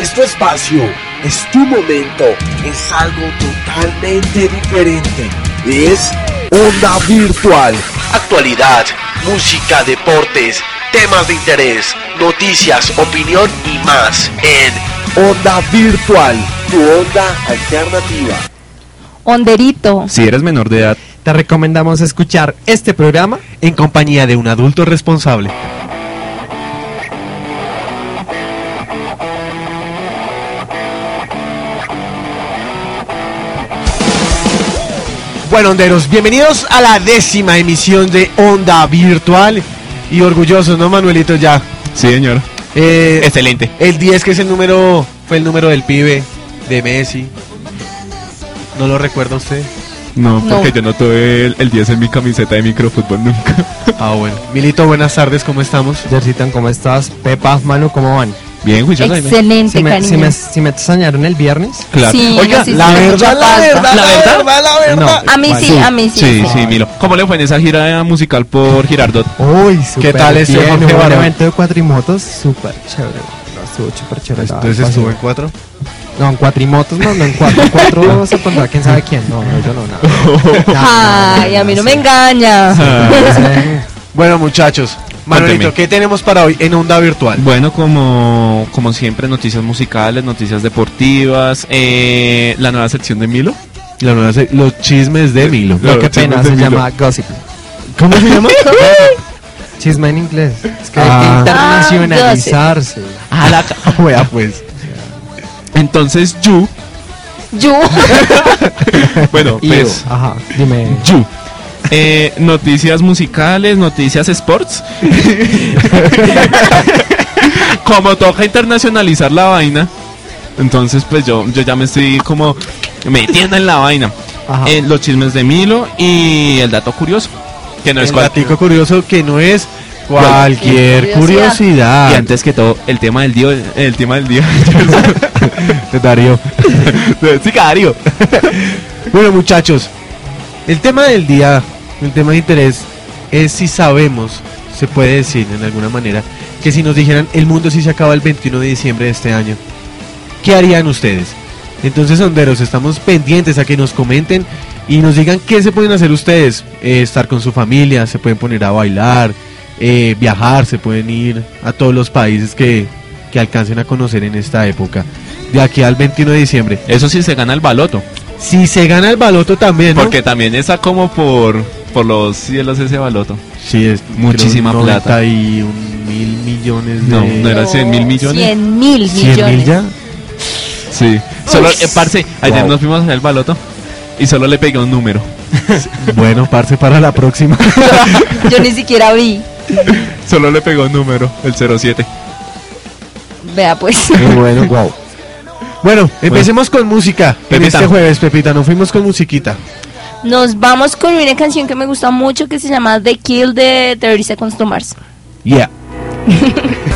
es tu espacio, es tu momento, es algo totalmente diferente. Es Onda Virtual. Actualidad, música, deportes, temas de interés, noticias, opinión y más en Onda Virtual, tu onda alternativa. Onderito. Si eres menor de edad, Te recomendamos escuchar este programa En compañía de un adulto responsable. Bueno, honderos, bienvenidos a la décima emisión de Onda Virtual. Y orgullosos, ¿no, Manuelito? Ya. sí, señor. Eh, Excelente. el 10, que es el número, fue el número del pibe, de Messi. ¿No lo recuerda usted? No, porque No. yo no tuve el, el 10 en mi camiseta de microfútbol nunca. Ah, bueno. Milito, buenas tardes, ¿cómo estamos? Jercitan, ¿cómo estás? Pepa, Manu, ¿cómo van? Bien, juicioso. Jaime. Excelente, Si me, cariño. si, me, si me extrañaron el viernes. Claro. Sí, Oiga, La verdad, la verdad, ¿La la verdad? verdad, la verdad. No. A mí sí, Sí. a mí sí. Sí, sí, Milo. ¿Cómo le fue en esa gira musical por Girardot? Uy, súper tal ese bien, Jorge hubo un evento de cuatrimotos, súper chévere. No, estuvo súper chévere. Entonces estuvo en cuatro. No, en cuatrimotos, no, no, en cuatro. En cuatro se pondrá quién sabe quién. No, no, yo no, nada. Ay, a mí no sí. me engaña. Sí. Bueno, muchachos, Manuelito, Cuénteme. ¿qué tenemos para hoy en Onda Virtual? Bueno, como, como siempre, noticias musicales, noticias deportivas, eh, la nueva sección de Milo. La nueva se- los chismes de Milo. No, qué pena, se Milo. llama gossip. ¿Cómo se llama? Chisme en inglés. Es que Ah. hay que internacionalizarse. A la ca- Wea, pues. Entonces, Yu, Yo. bueno, pues, yo, ajá, dime. Yu. Eh, noticias musicales, noticias sports. como toca internacionalizar la vaina, entonces pues yo, yo ya me estoy como metiendo en la vaina. Ajá. Eh, los chismes de Milo y el dato curioso. Que no es El cual- datico curioso que no es cualquier Cualquier curiosidad. Y antes que todo, el tema del día, el tema del día. de Darío. sí, Darío. Bueno, muchachos, el tema del día, el tema de interés es si sabemos, se puede decir en alguna manera, que si nos dijeran el mundo sí se acaba el 21 de diciembre de este año, ¿qué harían ustedes? Entonces, honderos, estamos pendientes a que nos comenten y nos digan qué se pueden hacer ustedes. Eh, estar con su familia, se pueden poner a bailar, eh, viajar, se pueden ir a todos los países que, que alcancen a conocer en esta época. De aquí al 21 de diciembre. Eso sí se gana el baloto. Si se gana el baloto también, ¿no? Porque también está como por, por los cielos ese baloto. Sí, es Muchísima creo, plata. 91 mil millones de... No, no era 100 mil millones. 100 mil 100 mil millones. ya. Sí. Solo, eh, parce, ayer Wow. nos fuimos a hacer el baloto y solo le pegué un número. Bueno, parce, para la próxima. Yo ni siquiera vi. Solo le pegó un número, el 07. Vea pues. Bueno, wow. Bueno, empecemos con música. En este jueves, Pepita, nos fuimos con musiquita. Nos vamos con una canción que me gusta mucho que se llama The Kill de 30 Seconds to Mars. Yeah.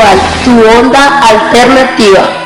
Virtual, tu onda alternativa.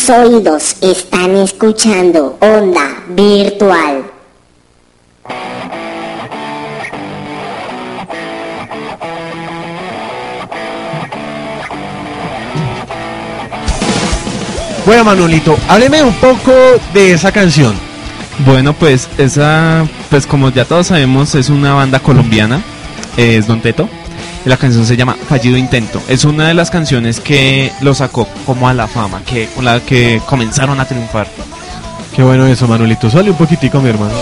Tus oídos están escuchando Onda Virtual. Bueno, Manuelito, hábleme un poco de esa canción. Bueno, pues esa, pues como ya todos sabemos, es una banda colombiana, es Don Teto. La canción se llama Fallido Intento. Es una de las canciones que lo sacó como a la fama, que con la que comenzaron a triunfar. Qué bueno eso, Manuelito. Sale un poquitico, mi hermano.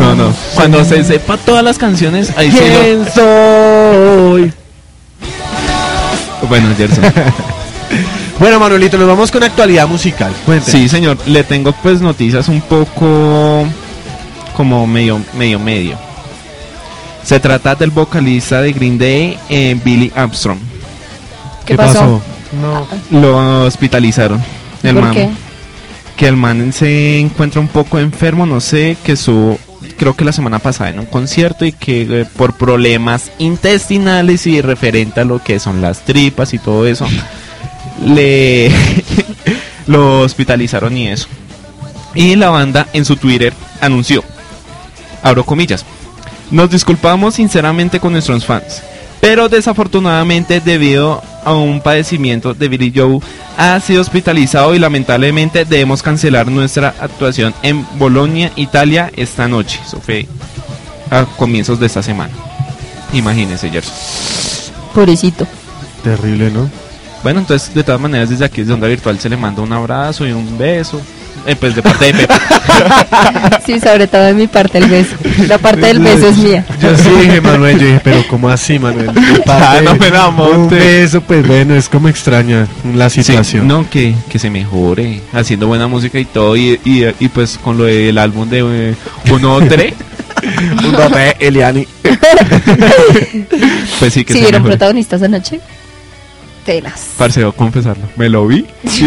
No, no. Cuando se sepa todas las canciones, ahí sí lo- ¿Quién soy? Bueno, Gerson. Bueno, Manuelito, nos vamos con actualidad musical. Cuénteme. Sí, señor. Le tengo pues noticias un poco como medio, medio, medio. Se trata del vocalista de Green Day, eh, Billy Armstrong. ¿Qué, pasó? No. Lo hospitalizaron. El ¿Por man, qué? Que el man se encuentra un poco enfermo, no sé, que su creo que la semana pasada en un concierto y que eh, por problemas intestinales y referente a lo que son las tripas y todo eso, le lo hospitalizaron y eso. Y la banda en su Twitter anunció, abro comillas, nos disculpamos sinceramente con nuestros fans, pero desafortunadamente debido a un padecimiento de Billy Joe ha sido hospitalizado y lamentablemente debemos cancelar nuestra actuación en Bolonia, Italia esta noche. Eso fue a comienzos de esta semana. Imagínense, Gerson. Pobrecito. Terrible, ¿no? Bueno, entonces de todas maneras desde aquí desde Onda Virtual se le manda un abrazo y un beso. Eh, pues de parte de Pepe. Sí, sobre todo de mi parte el beso. La parte del beso es mía. Yo sí dije, Manuel, yo dije, pero ¿cómo así, Manuel? Ah, no me la Un beso, pues bueno, es como extraña la Sí, situación. no, que, que se mejore, haciendo buena música y todo, y, y, y pues con lo del álbum de eh, Un Otre, Un dote, Eliani. pues sí que ¿Sí se vieron mejore. protagonistas anoche? Tenas. Parce, debo confesarlo, me lo vi, y,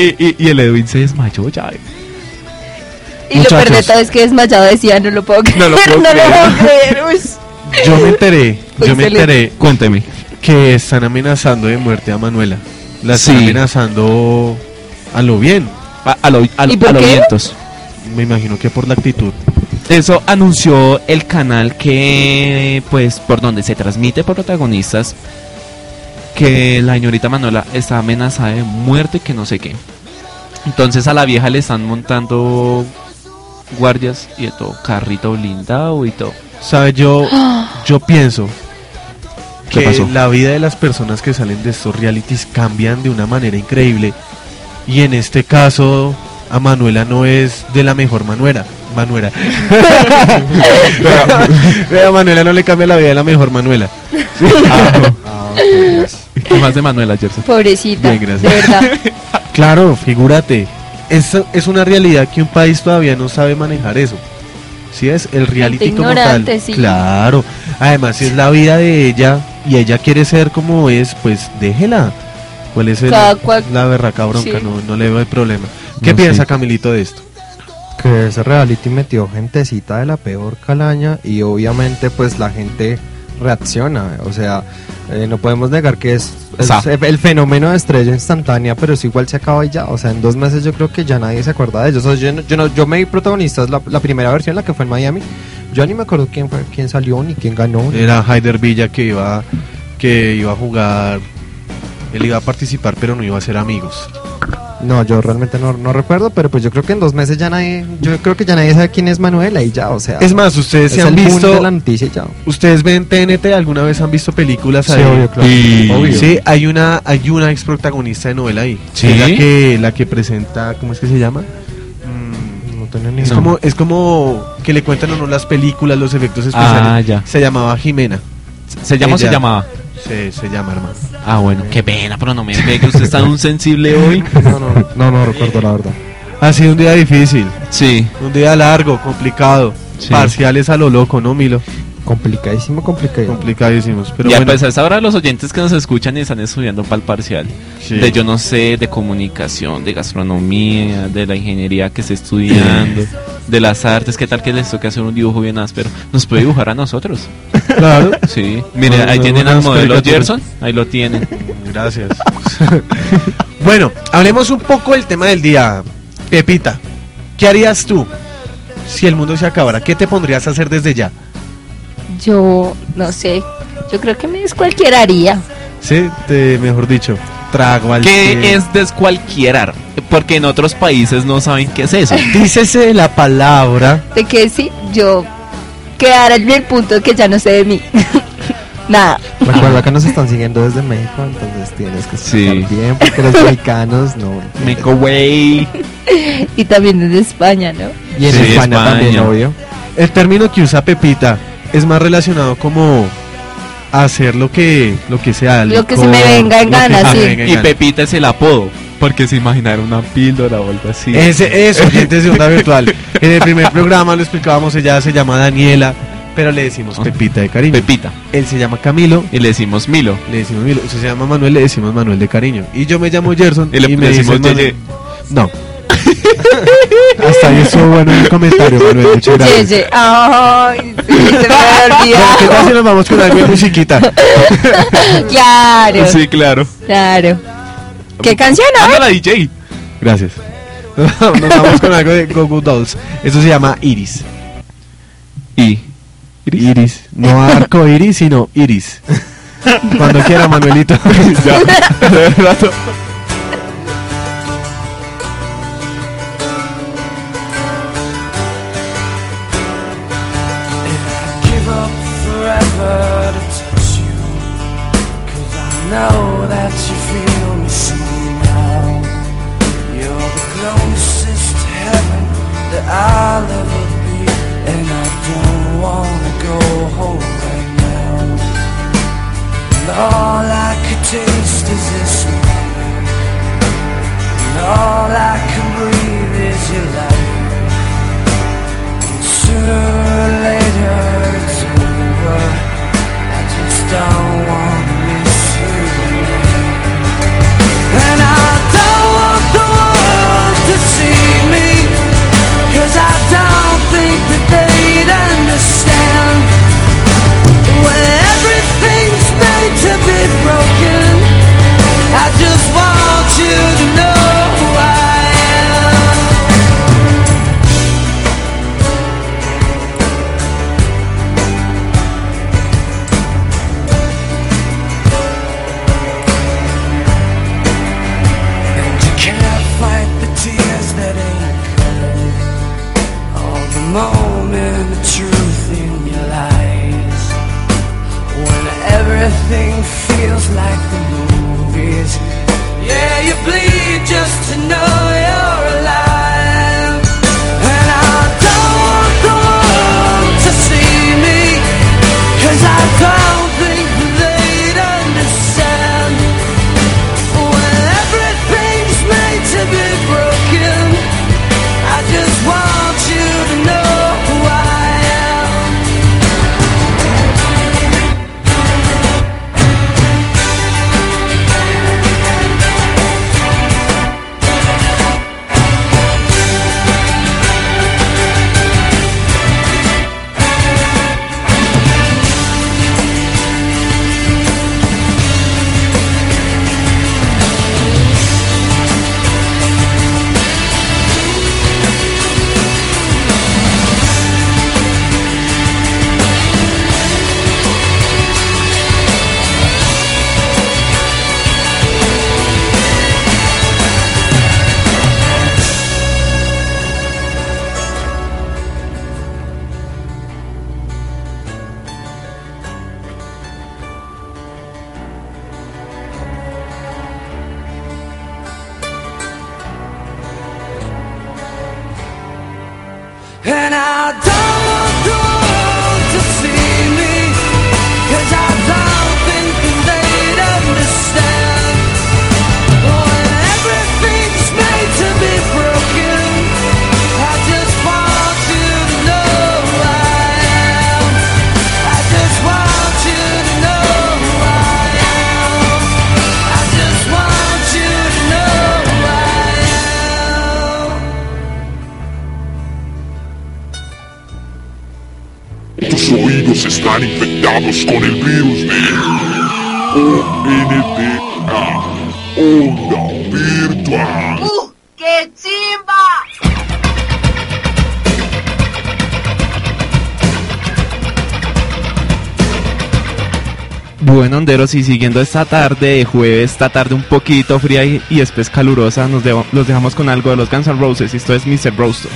y, y- y el Edwin se desmayó ya. eh. Y lo peor de todo es que desmayado decía, no lo puedo creer, No lo puedo no creer. lo puedo creer. Yo me enteré, yo me enteré Cuénteme. que están amenazando de muerte a Manuela. La están Sí. amenazando a lo bien. A, a lo, a, vientos. Me imagino que por la actitud. Eso anunció el canal que, pues, por donde se transmite por protagonistas, que la señorita Manuela está amenazada de muerte, que no sé qué. Entonces a la vieja le están montando guardias y de todo, carrito blindado y todo. ¿Sabe? Yo, yo pienso ¿Qué que pasó? la vida de las personas que salen de estos realities cambian de una manera increíble. Y en este caso, a Manuela no es de la mejor Manuela. Manuela. Vea, a Manuela no le cambia la vida de la mejor Manuela. ¿Qué más de Manuela Gerson? Pobrecita, Bien, gracias. de verdad. Claro, figúrate. es, es una realidad que un país todavía no sabe manejar eso. ¿Sí es? El reality como tal. sí. Claro. Además, si es la vida de ella y ella quiere ser como es, pues déjela. ¿Cuál es el- Cada cual- la berraca bronca? Sí. No, no le veo el problema. ¿Qué No, piensa sí. Camilito de esto? Que ese reality metió gentecita de la peor calaña y obviamente pues la gente reacciona, o sea, eh, no podemos negar que es, es el fenómeno de estrella instantánea, pero eso igual se acaba y ya, o sea, en dos meses yo creo que ya nadie se acuerda de ellos, o sea, yo, no- yo, no- yo me vi protagonistas la, la primera versión, la que fue en Miami, yo ni me acuerdo quién fue, quién salió ni quién ganó. Era Haider Villa que iba, que iba a jugar. Él iba a participar, pero no iba a ser amigos. No, yo realmente no, no recuerdo, pero pues yo creo que en dos meses ya nadie, yo creo que ya nadie sabe quién es Manuela y ya, o sea. Es más, ustedes es se han visto. de la noticia y ya. ¿Ustedes ven TNT? ¿Alguna vez han visto películas Sí, ahí? obvio, claro. Y- Obvio. Sí, hay una, hay una ex protagonista de novela ahí. ¿Sí? Es la que, la que presenta, ¿cómo es que se llama? Mm, No tengo ni es idea. como, es como que le cuentan a uno las películas, los efectos especiales. Ah, ya. Se llamaba Jimena. ¿Se llama o se llamaba? Se, se llama, hermano. Ah, bueno. Qué pena, pero no me ve que usted está un sensible hoy. No, no, no, no recuerdo la verdad. Ha sido un día difícil, Sí. un día largo, complicado. Sí. Parciales a lo loco, ¿no, Milo? Complicadísimo, complicadísimo. Complicadísimos. Pero y bueno, a esa hora los oyentes que nos escuchan y están estudiando para el parcial. sí. De yo no sé, de comunicación, de gastronomía, de la ingeniería que esté estudiando, de las artes, qué tal que les toque hacer un dibujo bien áspero. Nos puede dibujar a nosotros. Claro. Sí. Mire, Bueno, ahí tienen al modelo. Gerson, ahí lo tienen. Gracias. bueno, hablemos un poco del tema del día. Pepita, ¿qué harías tú si el mundo se acabara? ¿Qué te pondrías a hacer desde ya? Yo no sé. Yo creo que me descualquieraría. Sí, te- mejor dicho, trago al ¿Qué es descualquierar? Porque en otros países no saben qué es eso. Dícese la palabra. De que sí, yo quedara en el punto que ya no sé de mí. Nada. Recuerda que nos están siguiendo desde México, entonces tienes que estar Sí. bien, porque los mexicanos no. Make away. Y también desde España, ¿no? Y en Sí, España, España. también, obvio. El término que usa Pepita es más relacionado como hacer lo que lo que sea. Lo que se me venga en lo que gana, se me sí. venga en Y gana. Pepita es el apodo. Porque se imaginaron una píldora o algo así. Ese, eso, gente de onda virtual. En el primer programa lo explicábamos, ella se llama Daniela, pero le decimos Pepita de cariño. Pepita. Él se llama Camilo, Y le decimos Milo. le decimos Milo. Usted se llama Manuel, le decimos Manuel de cariño. Y yo me llamo Gerson Y le me decimos. Manuel. No. Hasta ahí estuvo bueno el comentario, Manuel. Muchas gracias. Yeye. Ay, sí, se me había ¿qué tal si nos vamos con algo de musiquita? Claro, Sí, claro. claro. ¿Qué canción? a ver? Ándala, DJ. Gracias. Nos vamos con algo de Gogo Dolls. Eso se llama Iris. Y. Iris. No arco iris, sino Iris. Cuando quiera, Manuelito. Ya. De closest heaven that I'll ever be. And I don't wanna go home right now. And all I could taste is this moment. And all I can breathe is your light. Sooner or later it's over. I just don't want Vamos con el virus de ONDA, Onda Virtual. ¡Uh, qué chimba! Bueno, Anderos, y siguiendo esta tarde de jueves, esta tarde un poquito fría y, y después calurosa, nos los dejamos con algo de los Guns N' Roses. Esto es Mr. Roaster.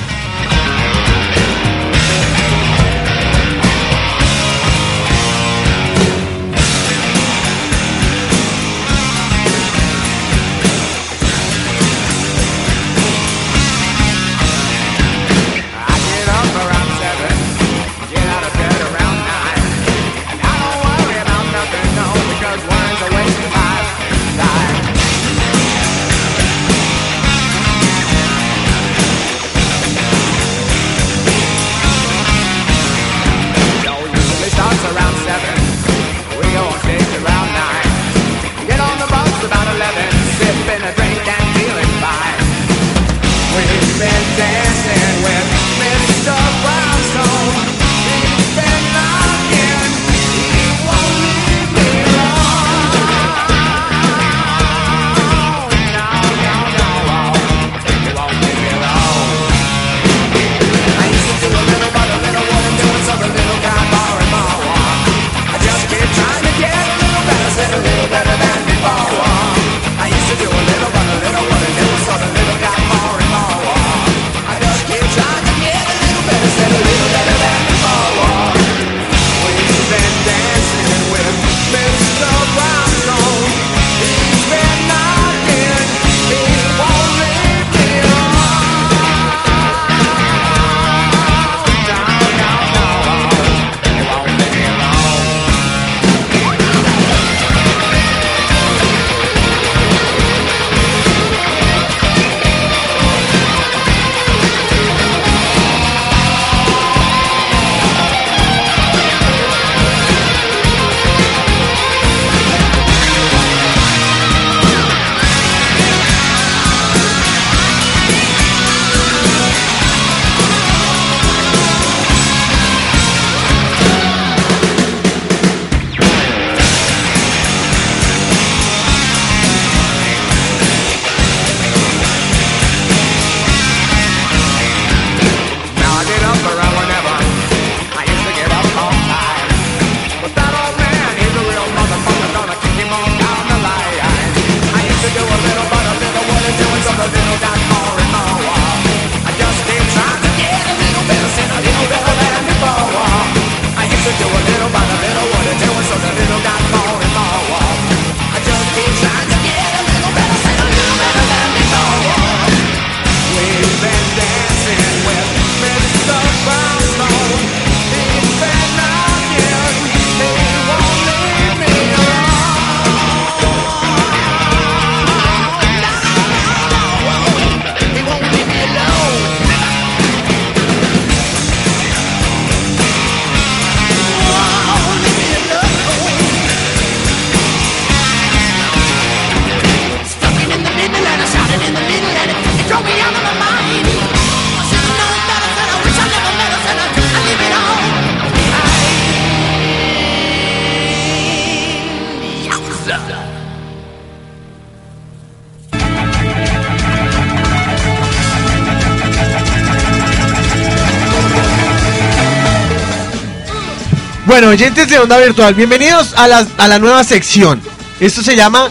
oyentes de Onda Virtual, bienvenidos a, las, a la nueva sección. Esto se llama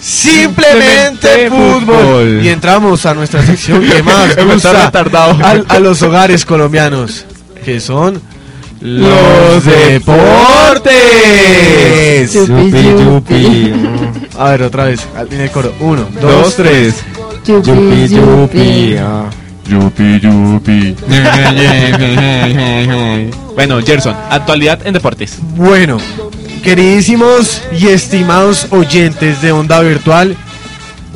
Simplemente, Simplemente fútbol. fútbol. Y entramos a nuestra sección que más gusta al, a los hogares colombianos, que son los deportes. A ver, otra vez, en el coro. Uno, dos, dos tres. Yupi, yupi. yupi. Ah. Yupi, yupi. bueno, Gerson, actualidad en deportes. Bueno, queridísimos y estimados oyentes de Onda Virtual,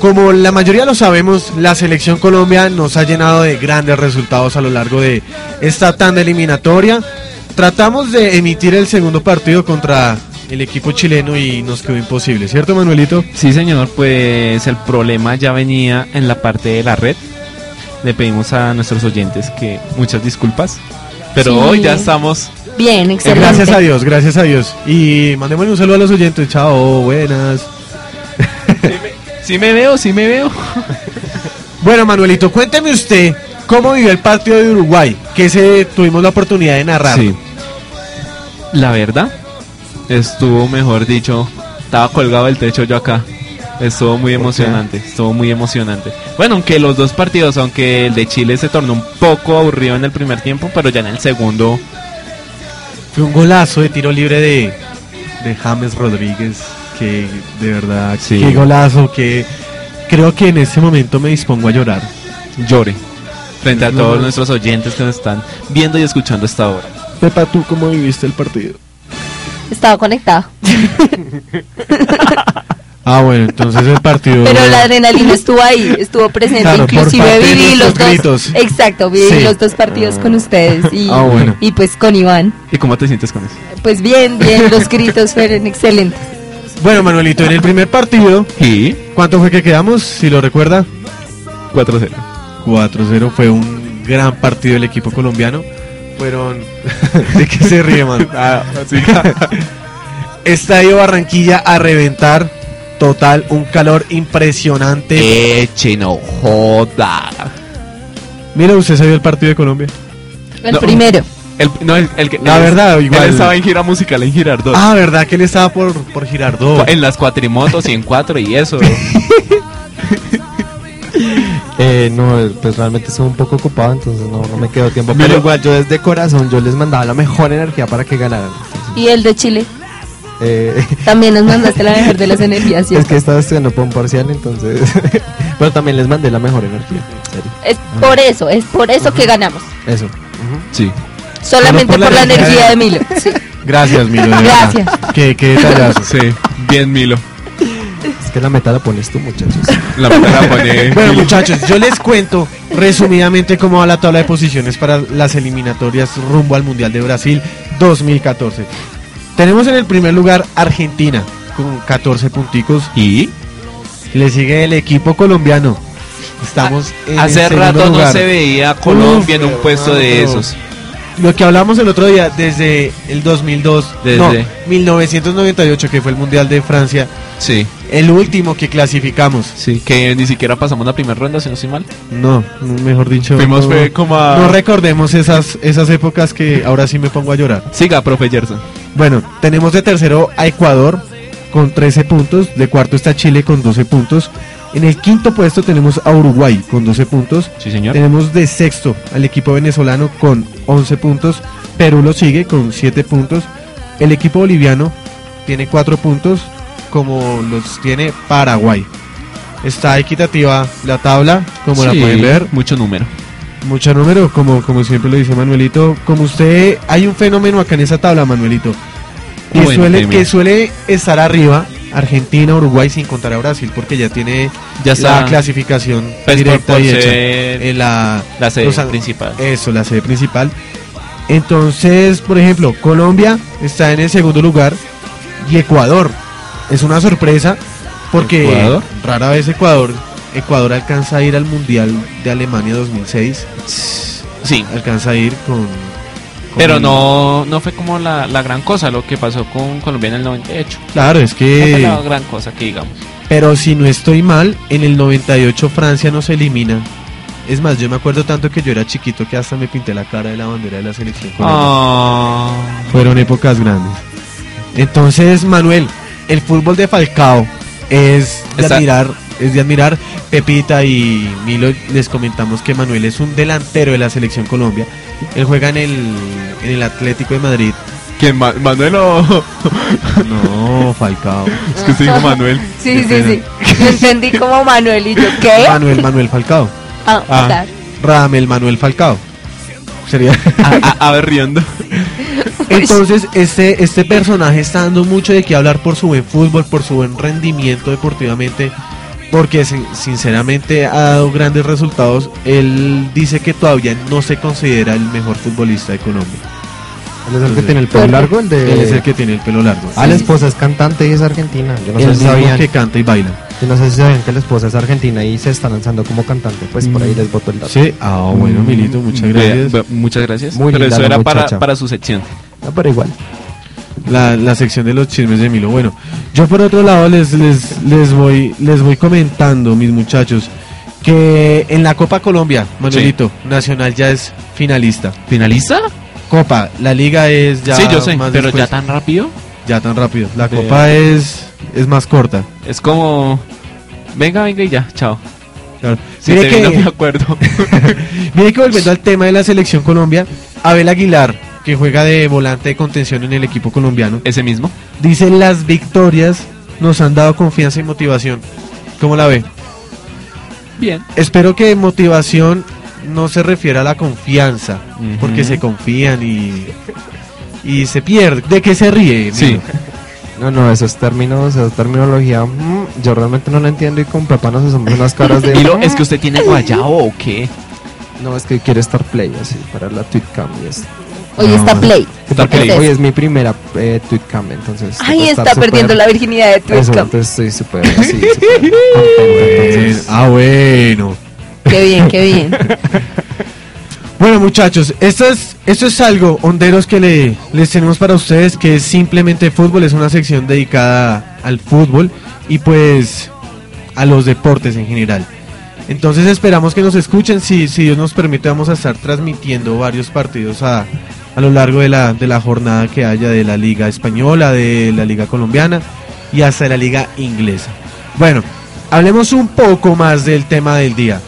como la mayoría lo sabemos, la selección Colombia nos ha llenado de grandes resultados a lo largo de esta tanda eliminatoria. Tratamos de emitir el segundo partido contra el equipo chileno y nos quedó imposible, ¿cierto Manuelito? Sí señor, pues el problema ya venía en la parte de la red le pedimos a nuestros oyentes que muchas disculpas, pero hoy ya estamos. Bien, excelente. Gracias a Dios, gracias a Dios. Y mandémosle un saludo a los oyentes. Chao, buenas. Sí me, veo, sí me veo. bueno, Manuelito, cuénteme usted cómo vivió el partido de Uruguay, que se tuvimos la oportunidad de narrar. Sí. La verdad, estuvo, mejor dicho, estaba colgado del techo yo acá. Estuvo muy emocionante, estuvo muy emocionante. Bueno, aunque los dos partidos, aunque el de Chile se tornó un poco aburrido en el primer tiempo, pero ya en el segundo, Fue un golazo de tiro libre de, de James Rodríguez, que de verdad, Sí. qué golazo, que creo que en ese momento me dispongo a llorar. llore. Frente a No, todos no. nuestros oyentes que nos están viendo y escuchando hasta ahora. Pepa, ¿tú cómo viviste el partido? Estaba conectada. Ah, bueno, entonces el partido... Pero la adrenalina estuvo ahí, estuvo presente. Claro, Inclusive viví los dos. gritos. Exacto, viví Sí. los dos partidos con ustedes y, Ah, bueno. y pues con Iván. ¿Y cómo te sientes con eso? Pues bien, bien, los gritos fueron excelentes. Bueno, Manuelito, en el primer partido, Y ¿cuánto fue que quedamos? Si lo recuerda. 4-0. 4-0 fue un gran partido del equipo colombiano. Fueron... ¿De qué se ríe, man? Ah, Estadio Barranquilla a reventar. Total, un calor impresionante. Eche, no joda. Mira, usted se vio el partido de Colombia. El No. primero. El, no, el, el que- La verdad, igual. Él estaba en gira musical en Girardot. Ah, ¿verdad que él estaba por, por Girardot? En las cuatrimotos y en cuatro y eso. Eh, no, pues realmente estuve un poco ocupado, entonces no, no me quedó tiempo. Pero igual, yo desde corazón, yo les mandaba la mejor energía para que ganaran. Y el de Chile. Eh, También nos mandaste la mejor de las energías. es ¿cierto? que estaba estudiando para un parcial, entonces... pero también les mandé la mejor energía, en serio. Es por eso, es por eso que ganamos. Eso. Sí. Solamente por, por la energía energía de- de Milo. Sí. Gracias, Milo. Gracias. Qué, qué detallazo. Sí, bien Milo. Es que la meta la pones tú, muchachos. La meta la pone Bueno, muchachos, yo les cuento resumidamente cómo va la tabla de posiciones para las eliminatorias rumbo al Mundial de Brasil 2014. Tenemos en el primer lugar Argentina con 14 punticos. ¿Y? Le sigue el equipo colombiano. Estamos en Hace el segundo rato no lugar. se veía a Colombia en un puesto de esos. Lo que hablamos el otro día, desde el 2002, Desde- no, 1998, que fue el Mundial de Francia, Sí, el último que clasificamos. sí. Que ni siquiera pasamos la primera ronda, si no estoy mal. No, mejor dicho. Fuimos no, como a... no recordemos esas, esas épocas que ahora sí me pongo a llorar. Siga, profe Gerson. Bueno, tenemos de tercero a Ecuador con 13 puntos, de cuarto está Chile con 12 puntos. En el quinto puesto tenemos a Uruguay con 12 puntos. Sí, señor. Tenemos de sexto al equipo venezolano con 11 puntos. Perú lo sigue con 7 puntos. El equipo boliviano tiene 4 puntos, como los tiene Paraguay. Está equitativa la tabla, como la pueden ver. Mucho número. Mucho número, como, como siempre lo dice Manuelito. Como usted, hay un fenómeno acá en esa tabla, Manuelito. Que, Cuénteme. suele, que suele estar arriba, Argentina, Uruguay, sin contar a Brasil, porque ya tiene Ya está. la clasificación Pues, directa por y hecha. En la, la sede los principal. Eso, la sede principal. Entonces, por ejemplo, Colombia está en el segundo lugar y Ecuador es una sorpresa porque ¿Ecuador? rara vez Ecuador Ecuador alcanza a ir al Mundial de Alemania 2006, Sí. alcanza a ir con, con Pero no, no fue como la, la gran cosa lo que pasó con Colombia en el 98. Claro, es No fue que la gran cosa que digamos. pero si no estoy mal, en el 98 Francia nos elimina. Es más, yo me acuerdo tanto que yo era chiquito que hasta me pinté la cara de la bandera de la selección. Ah. Fueron épocas grandes. Entonces, Manuel, el fútbol de Falcao es de Está- admirar, es de admirar. Pepita y Milo les comentamos que Manuel es un delantero de la selección Colombia. Él juega en el, en el Atlético de Madrid. ¿Quién? Ma- ¿Manuel o.? No, Falcao. es que se dijo Manuel. Sí, sí, sí. Lo entendí como Manuel y yo, ¿qué? Manuel Manuel Falcao. Ah, Ah. claro. Radamel Manuel Falcao. Sería. A, a- a ver, riendo. Entonces, este, este personaje está dando mucho de qué hablar por su buen fútbol, por su buen rendimiento deportivamente, porque sin- sinceramente ha dado grandes resultados. Él dice que todavía no se considera el mejor futbolista de Colombia. Él es el que tiene el pelo largo, el de... Él es el que tiene el pelo largo. Ah, la esposa es cantante y es argentina. Yo no el sé si mismo sabían. que canta y baila. Yo no sé si saben que la esposa es argentina y se está lanzando como cantante, pues por ahí les voto el dato. Sí, ah, bueno, Milito, muchas gracias. Muchas gracias. Muy Pero eso era para, para su sección. Ah, pero igual. La, la sección de los chismes de Milo. Bueno, yo por otro lado les, les, les, voy, les voy comentando, mis muchachos, que en la Copa Colombia, Manuelito, Nacional ya es finalista. ¿Finalista? Copa, la liga es ya... sí, yo sé, más pero después. ya tan rápido. Ya tan rápido. La. Copa es, es más corta. Es como... Venga, venga y ya, chao. Claro. Si Mire que- no me acuerdo. Mire que volviendo al tema de la selección Colombia, Abel Aguilar, que juega de volante de contención en el equipo colombiano, Ese mismo. dice las victorias nos han dado confianza y motivación. ¿Cómo la ve? Bien. Espero que motivación no se refiera a la confianza, Ujú. porque se confían y, y se pierde. ¿De qué se ríe? Sí. No, no, esos términos, esa terminología, mm, yo realmente no la entiendo y con Pepa nos hacemos unas caras de... Milo, ¿es que usted tiene guayabo o qué? No, es que quiere estar play así, para la tweetcam y es... Hoy está Play. Está ¿Qué Play. Hoy es mi primera eh, tweetcam, entonces... Estar está perdiendo la virginidad de entonces estoy súper. Ah, bueno. Qué bien, qué bien. Bueno, muchachos, esto es, esto es algo, honderos, que le, les tenemos para ustedes, que es simplemente fútbol, es una sección dedicada al fútbol y pues a los deportes en general. Entonces esperamos que nos escuchen, si, si Dios nos permite vamos a estar transmitiendo varios partidos a, a lo largo de la, de la jornada que haya de la liga española, de la liga colombiana y hasta de la liga inglesa. Bueno, hablemos un poco más del tema del día.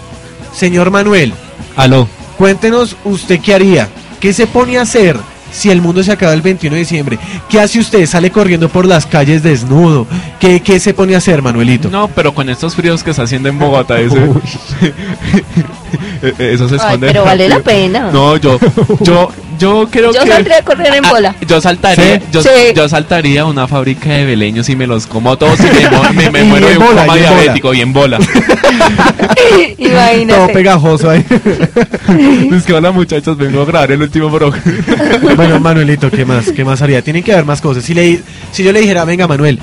Señor Manuel, Aló. Cuéntenos usted qué haría, qué se pone a hacer si el mundo se acaba el 21 de diciembre. ¿Qué hace usted? ¿Sale corriendo por las calles desnudo? ¿Qué, qué se pone a hacer, Manuelito? No, pero con estos fríos que está haciendo en Bogotá, ese... Eh, eh, eso se Ay, esconde. pero vale la pena. No, yo, yo, yo creo Yo que... saldría a correr en Ah, bola. yo saltaría, ¿Sí? yo, Sí. yo saltaría a una fábrica de beleños y me los como todos y me, mo- me, me Y muero en de un bola, coma y en bola. diabético y en bola. Todo Imagínate. pegajoso ahí. es que hola muchachos, vengo a grabar el último programa. bueno, Manuelito, ¿qué más? ¿Qué más haría? Tienen que haber más cosas. Si, le, si yo le dijera, venga, Manuel,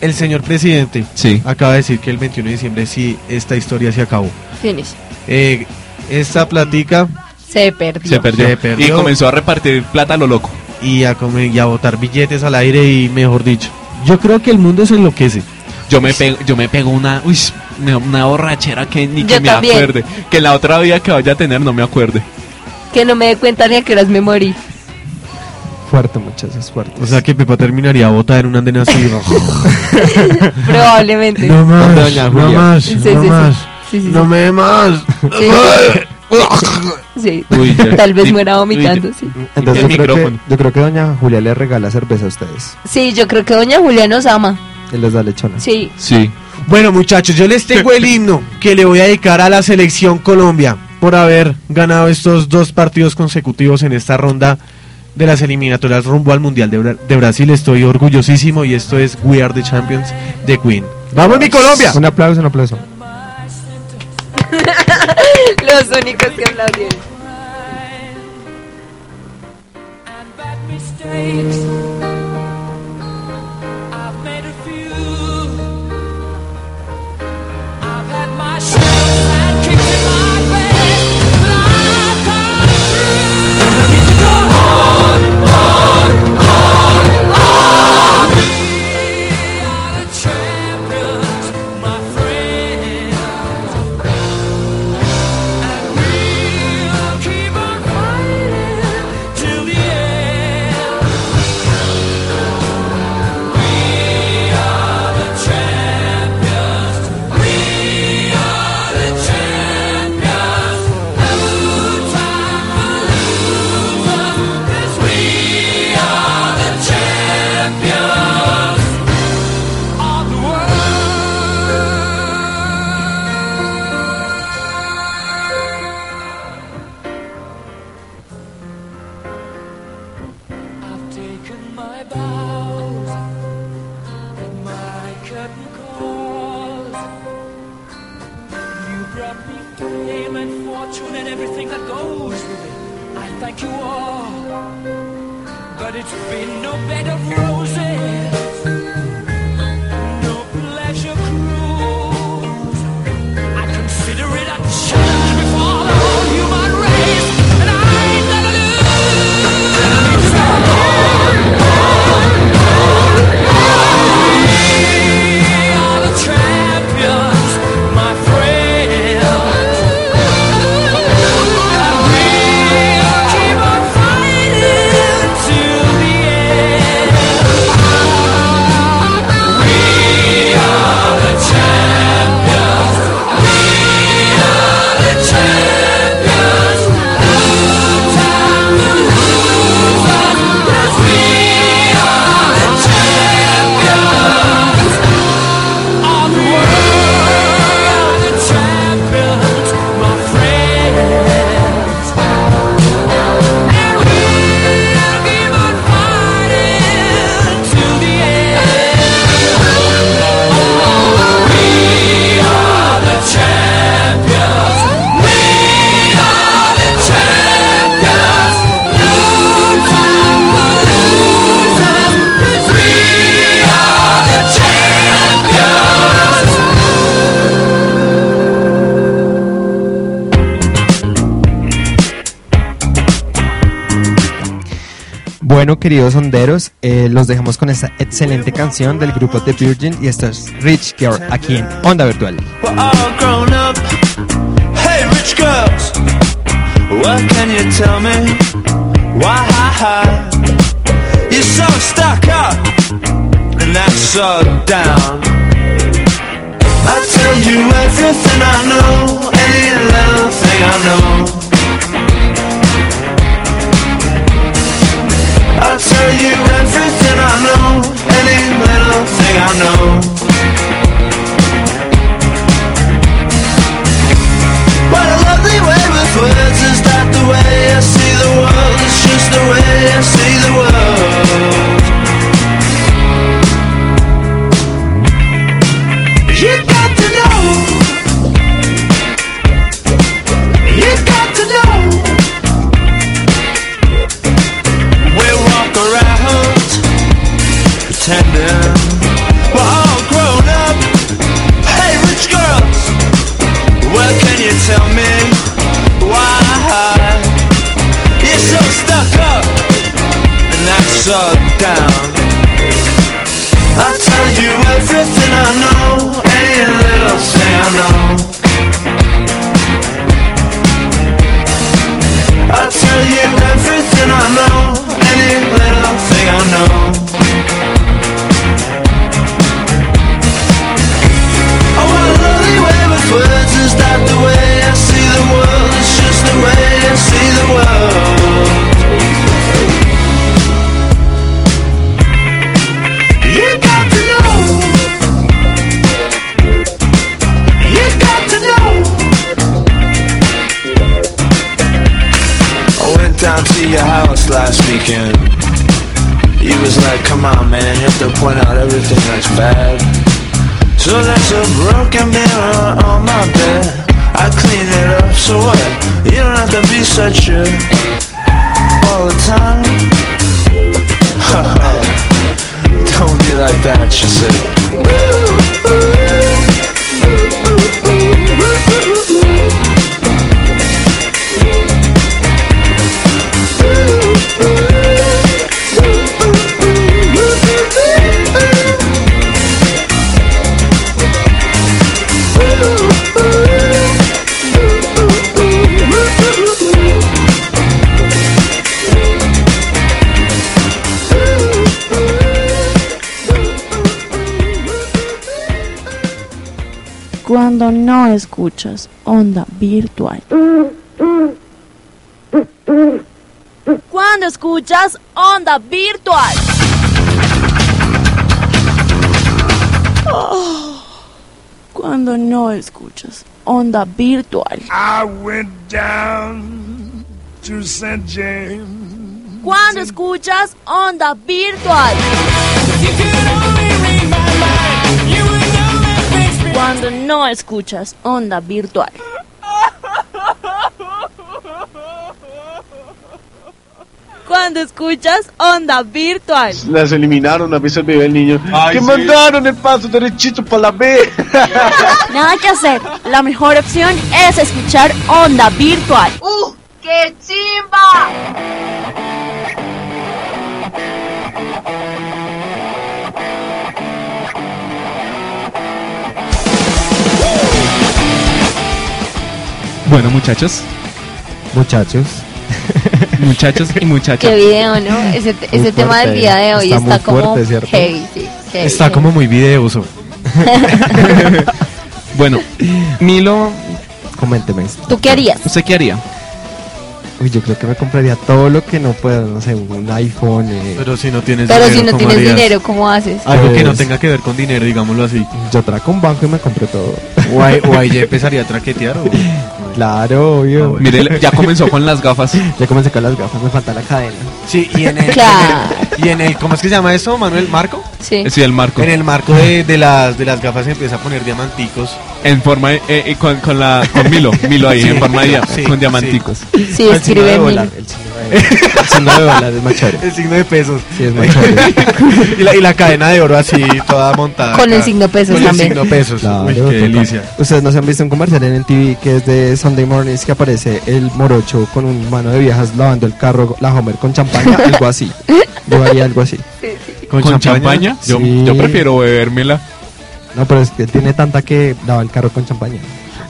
el señor presidente Sí. acaba de decir que el 21 de diciembre sí, esta historia se acabó. Finish. Eh, esta platica Se perdió. Se perdió. Se perdió. Y comenzó a repartir plata a lo loco. y a, come- y a botar billetes al aire y mejor dicho. Yo creo que el mundo se enloquece. Yo me pego, yo me pego una, uy, una- borrachera que ni que me también. acuerde. Que la otra vida que vaya a tener no me acuerde. Que no me dé cuenta ni a qué horas me morí. Fuerte, muchachos, fuerte. O sea que Pepa terminaría botada en un andén así. Probablemente. no más, Doña no más, Sí, no sí, más. Sí, No me dé más. Sí. Tal vez muera vomitando, sí. Entonces yo creo, que, yo creo que doña Julia le regala cerveza a ustedes Sí, yo creo que doña Julia nos ama. y les da lechona. Sí. Sí. Bueno, muchachos, yo les tengo el himno que le voy a dedicar a la selección Colombia por haber ganado estos dos partidos consecutivos en esta ronda de las eliminatorias rumbo al Mundial de, Bra- de Brasil. Estoy orgullosísimo y esto es We Are the Champions de Queen. ¡Vamos, mi Colombia! Un aplauso, un aplauso. Los únicos que aplaudieron. Bueno, queridos sonderos, eh, los dejamos con esta excelente canción del grupo The Virgin y esto es Rich Girl aquí en Onda Virtual. I tell you everything I know, any little thing I know. Tell you everything I know, any little thing I know. What a lovely way with words is that the way I see the world? It's just the way I see the world. You pretending we're all grown up. Hey, rich girls. Well, can you tell me why you're so stuck up and not so down? I'll tell you everything I know, any little thing I know. Words is the way I see the world? It's just the way I see the world. You got to know. You got to know. I went down to your house last weekend. You was like, come on, man, you have to point out everything that's bad. So there's a broken mirror on my bed. I clean it up, so what? You don't have to be such a all the time. don't be like that, she said. Escuchas onda virtual. Cuando escuchas onda virtual. Cuando no escuchas onda virtual. I went down to St. James. Cuando escuchas onda virtual. Cuando no escuchas onda virtual. Cuando escuchas onda virtual. Las eliminaron, a veces vive el niño. que mandaron el paso derechito para la B. Nada que hacer. La mejor opción es escuchar onda virtual. ¡Uh! ¡Qué chimba! Bueno, muchachos, Muchachos. muchachos y muchachas. Qué video, ¿no? Ese, ese tema del día de hoy Está como fuerte, ¿cierto? heavy, sí, heavy, Está heavy. como muy videoso. Bueno, Milo, Coménteme. ¿Tú qué harías? ¿usted qué haría? Uy, yo creo que me compraría todo lo que no pueda, no sé, un iPhone. eh, Pero si no tienes Pero dinero, si no ¿cómo tienes harías? dinero, ¿cómo haces? Algo que no Pues- tenga que ver con dinero, digámoslo así. Yo traco un banco y me compré todo. O ahí, o ahí ya empezaría a traquetear. O... Claro, obvio. Mire, ya comenzó con las gafas. Ya comencé con las gafas, me falta la cadena. Sí, y en el, Claro. y en el, ¿cómo es que se llama eso, Manuel? ¿Marco? Sí. Sí, el marco. En el marco de, de las, de las gafas se empieza a poner diamanticos. En forma, de- eh, eh, con, con la, con Milo, Milo ahí, Sí, en forma de dia- sí, con sí. diamanticos. Sí, El signo escribe de mil. dólar, el signo de El signo de dólar es más chévere. El signo de pesos. Sí, es más chévere. y, la, y la cadena de oro así, toda montada. Con el signo pesos Con también. el signo pesos. Claro, Uy, qué toca. delicia. Ustedes no se han visto un comercial en el TV que es de Sunday Mornings que aparece el morocho con un mano de viejas lavando el carro, la Homer con champaña, algo así. Yo haría algo así. ¿Con, ¿Con champaña? champaña? Yo, Sí. yo prefiero bebérmela. No, pero es que tiene tanta que lava el carro con champaña.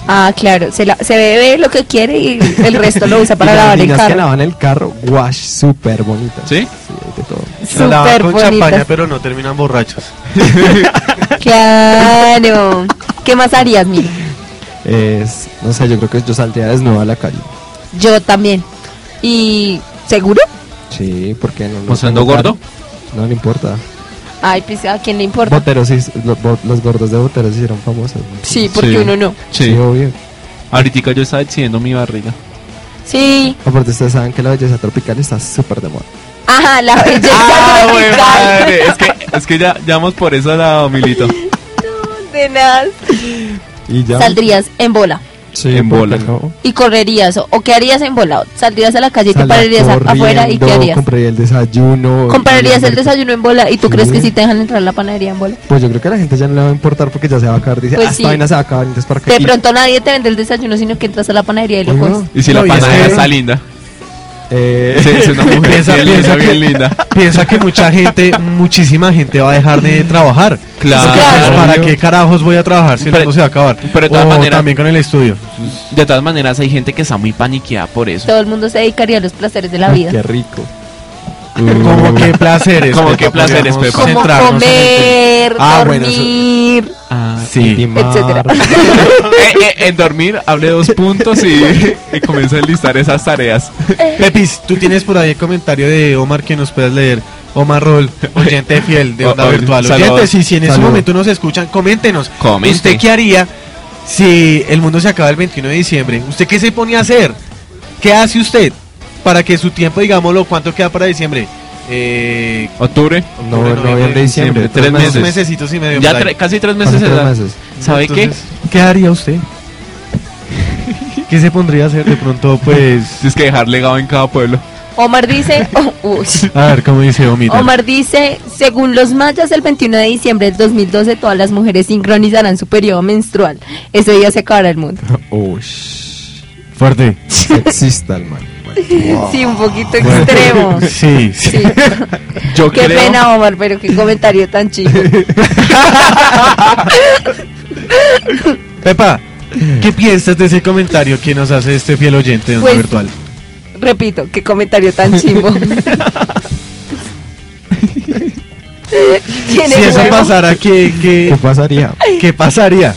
Ah, claro, se, la- se bebe lo que quiere y el resto lo usa para Y lavar el niñas que carro. lavan el carro, wash, súper bonitas. ¿Sí? Sí, de todo. La lavan Súper con bonitas. champaña, pero no terminan borrachos. Claro. ¿Qué más harías, Mil? Es, no sé, yo creo que yo saldría desnudo a la calle. Yo también. ¿Y seguro? Sí, ¿por qué no? No ¿Mostrando gordo? No le importa. Ay, pues a quién le importa. Boteros, sí, los, gordos de Boteros se hicieron famosos. ¿no? Sí, porque Sí. uno no. Sí, Sí. obvio. Ahorita yo estaba exhibiendo mi barriga. Sí. Aparte, ustedes saben que la belleza tropical está súper de moda. Ajá, la belleza ¡Ah, güey, tropical. madre! Es que, es que ya, ya vamos por eso lado, Milito. De nada. Y ya. Saldrías en bola Sí, en ¿por bola. no? y correrías. ¿O, qué harías en bola? ¿Saldrías a la calle y te pararías afuera y qué harías? Compraría el desayuno. ¿Comprarías el desayuno en bola y tú Sí. crees que sí te dejan entrar a la panadería en bola? Pues yo creo que a la gente ya no le va a importar porque ya se va a acabar. Dice, Pues ah, sí. esta vaina se va a acabar, entonces para qué. De pronto nadie te vende el desayuno, sino que entras a la panadería y lo coges. Y si No, la es que- está linda. Eh, Sí, es una mujer Piensa- bien linda, piensa que- bien linda. Piensa que mucha gente, muchísima gente va a dejar de trabajar. Claro. Pues, Claro. ¿Para qué carajos voy a trabajar si el Pero- mundo se va a acabar? pero de todas O maneras- también con el estudio. De todas maneras, hay gente que está muy paniqueada por eso. Todo el mundo se dedicaría a los placeres de la Ay, vida. Qué rico. Como qué placeres. Como qué placeres, Pepa. Como centrarnos en el comer, Ah, bueno, eso- dormir. Ah, Sí. etcétera. Eh, eh, en dormir, hable dos puntos y, y comienza a enlistar esas tareas. Pepis, tú tienes por ahí el comentario de Omar que nos puedas leer. Omar Roll, oyente fiel de Onda O- o- Virtual. saludos. Oyentes, y si en ese momento nos escuchan, coméntenos. Comente. ¿Usted qué haría si el mundo se acaba el 21 de diciembre? ¿Usted qué se pone a hacer? ¿Qué hace usted para que su tiempo, digámoslo, cuánto queda para diciembre? Eh, Octubre. No, octubre, noviembre, diciembre. diciembre, tres meses. mesecitos y medio. Ya tre- casi tres meses. tres. ¿Sabe qué? Entonces, ¿Qué haría usted? ¿Qué se pondría a hacer de pronto, pues? Tienes que dejar legado en cada pueblo. Omar dice, oh. A ver, ¿cómo dice Omita? Omar dice, según los mayas, el 21 de diciembre del 2012 todas las mujeres sincronizarán su periodo menstrual. Ese día se acabará el mundo. Uy, Fuerte. sexista el man. Sí, un poquito extremo. Sí, sí. Sí. Yo Qué creo. pena, Omar, pero qué comentario tan chido. Pepa, ¿qué piensas de ese comentario que nos hace este fiel oyente de Onda Pues, Virtual? Repito, qué comentario tan chimbo. Si eso huevo. pasara, ¿qué, ¿Qué qué, pasaría? qué pasaría?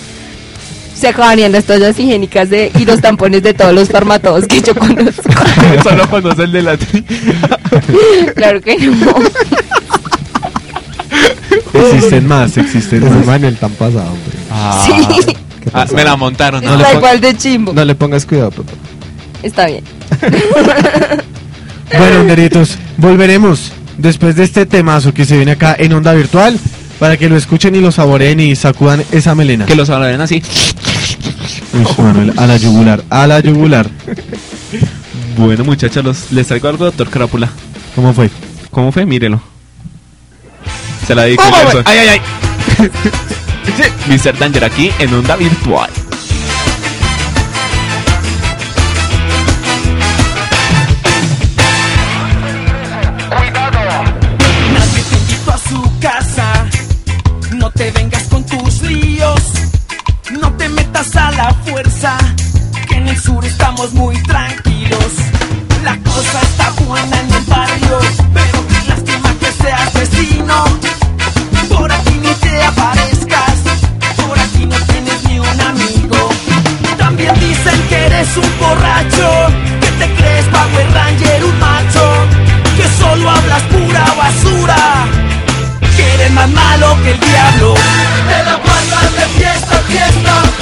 Se acabarían las toallas higiénicas de, y los tampones de todos los farmatodos que yo conozco. Solo conoce el de la tri. claro que no. Existen más, existen más. Manuel tan pasado, hombre. Sí, ¿Qué Ah, me la montaron. No, le está igual de chimbo. No le pongas cuidado, Pepe. Está bien. Bueno, Neritos, volveremos después de este temazo que se viene acá en Onda Virtual para que lo escuchen y lo saboreen y sacudan esa melena. Que los hablen así. Uy, Manuel, a la yugular, a la yugular. Bueno, muchachos, los- les traigo algo, doctor Crápula. ¿Cómo fue? ¿Cómo fue? Mírelo. Se la dedico. Ay, ay, ay. Mr. Danger aquí en Onda Virtual. No te vengas con tus líos. No te metas a la fuerza. Que en el sur estamos muy tranquilos. La cosa está buena en el barrio. Pero qué lástima que seas vecino. Por aquí ni te aparezcas. Por aquí no tienes ni un amigo. También dicen que eres un borracho. Que te crees Power Ranger, un macho. Que solo hablas pura basura. Más malo que el diablo. Te la pasas de fiesta fiesta.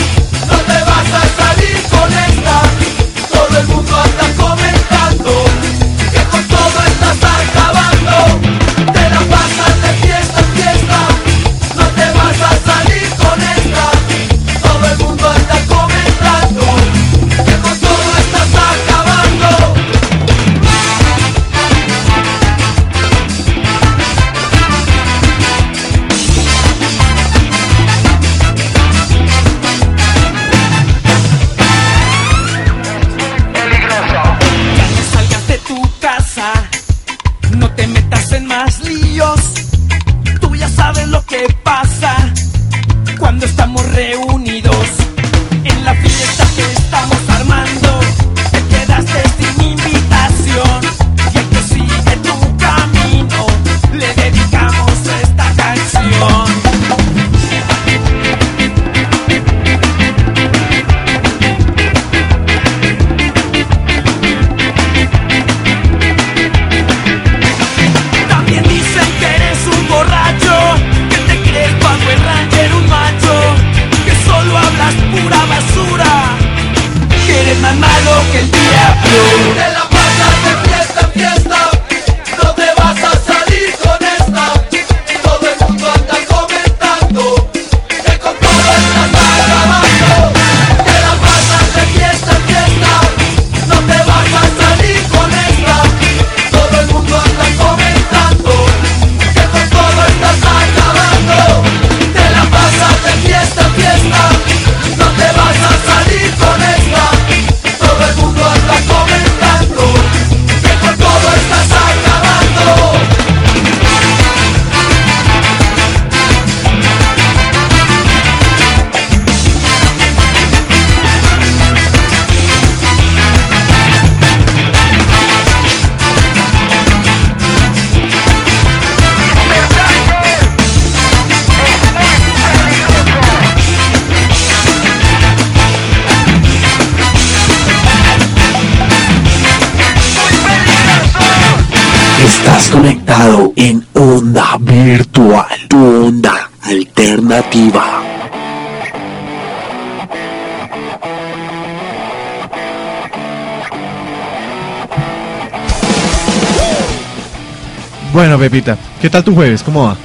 Bueno, Pepita, ¿qué tal tu jueves? ¿Cómo va?